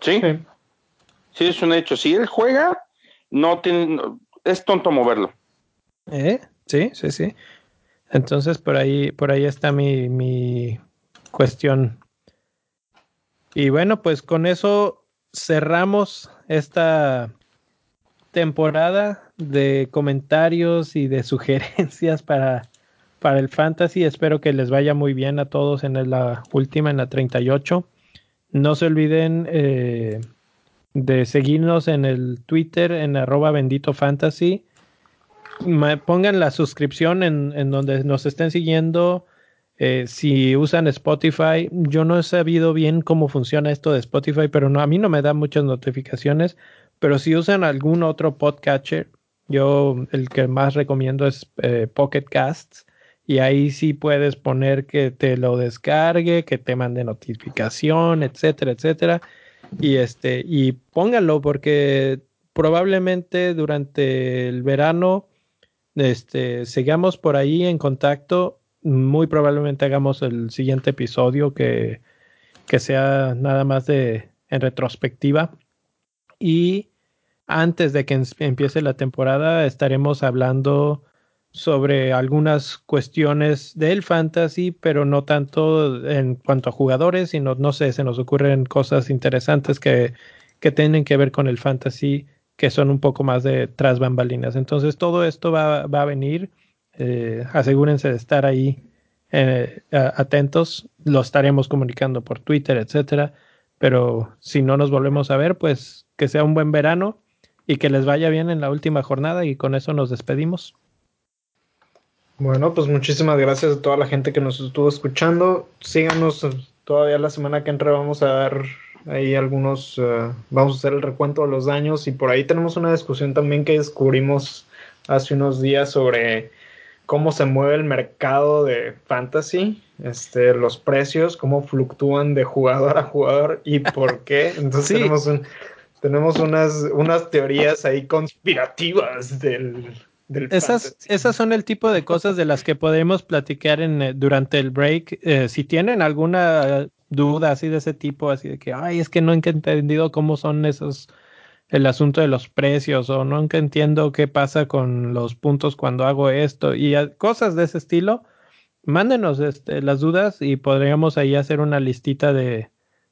Sí, sí, es un hecho. Si él juega, no tiene, es tonto moverlo. ¿Eh? Sí, sí, sí. Entonces por ahí, por ahí está mi, mi cuestión. Y bueno, pues con eso cerramos esta temporada de comentarios y de [laughs] sugerencias para, para el fantasy. Espero que les vaya muy bien a todos en la última, en la 38. No se olviden eh, de seguirnos en el Twitter en arroba bendito fantasy. Pongan la suscripción en, donde nos estén siguiendo. Eh, si usan Spotify, yo no he sabido bien cómo funciona esto de Spotify, pero no, a mí no me da muchas notificaciones. Pero si usan algún otro podcatcher, yo el que más recomiendo es eh, Pocket Casts y ahí sí puedes poner que te lo descargue, que te mande notificación, etcétera, etcétera. Y este, y pónganlo porque probablemente durante el verano este, sigamos por ahí en contacto. Muy probablemente hagamos el siguiente episodio que, que sea nada más de en retrospectiva. Y antes de que empiece la temporada estaremos hablando sobre algunas cuestiones del fantasy, pero no tanto en cuanto a jugadores, sino, no sé, se nos ocurren cosas interesantes que, que tienen que ver con el fantasy, que son un poco más de tras bambalinas. Entonces, todo esto va, va a venir. Eh, asegúrense de estar ahí eh, atentos. Lo estaremos comunicando por Twitter, etcétera. Pero si no nos volvemos a ver, pues que sea un buen verano y que les vaya bien en la última jornada. Y con eso nos despedimos. Bueno, pues muchísimas gracias a toda la gente que nos estuvo escuchando. Síganos todavía la semana que entra. Vamos a dar ahí algunos, uh, vamos a hacer el recuento de los daños y por ahí tenemos una discusión también que descubrimos hace unos días sobre cómo se mueve el mercado de fantasy, este, los precios, cómo fluctúan de jugador a jugador y por qué. [laughs] Entonces tenemos un, tenemos unas, unas teorías ahí conspirativas del, esas, esas son el tipo de cosas de las que podemos platicar en, eh, durante el break. Eh, si tienen alguna duda así de ese tipo, así de que, ay, es que no he entendido cómo son esos, el asunto de los precios, o no entiendo qué pasa con los puntos cuando hago esto, y cosas de ese estilo, mándenos este, las dudas y podríamos ahí hacer una listita de,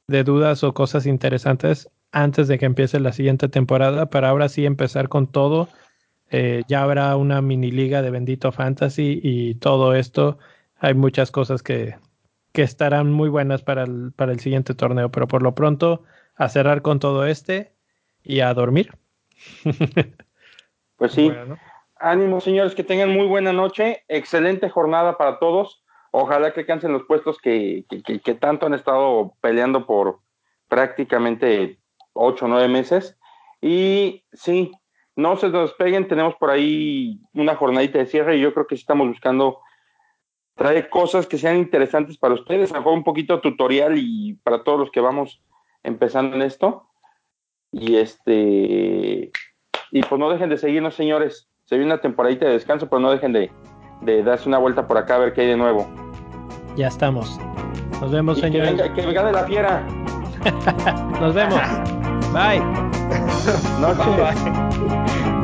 de dudas o cosas interesantes antes de que empiece la siguiente temporada, para ahora sí empezar con todo eh, ya habrá una mini liga de Bendito Fantasy y todo esto. Hay muchas cosas que, que estarán muy buenas para el, para el siguiente torneo, pero por lo pronto a cerrar con todo este y a dormir. pues sí. Ánimo, señores, que tengan muy buena noche. Excelente jornada para todos. Ojalá que alcancen los puestos que, que, que tanto han estado peleando por prácticamente ocho o nueve meses. Y sí, no se nos peguen, tenemos por ahí una jornadita de cierre y yo creo que estamos buscando traer cosas que sean interesantes para ustedes, a un poquito tutorial y para todos los que vamos empezando en esto. Y este y pues no dejen de seguirnos, señores. Se viene una temporadita de descanso, pero no dejen de, de darse una vuelta por acá a ver qué hay de nuevo. Ya estamos. Nos vemos, señores. Que venga, que venga de la fiera. [laughs] Nos vemos. Bye. Noche. Bye.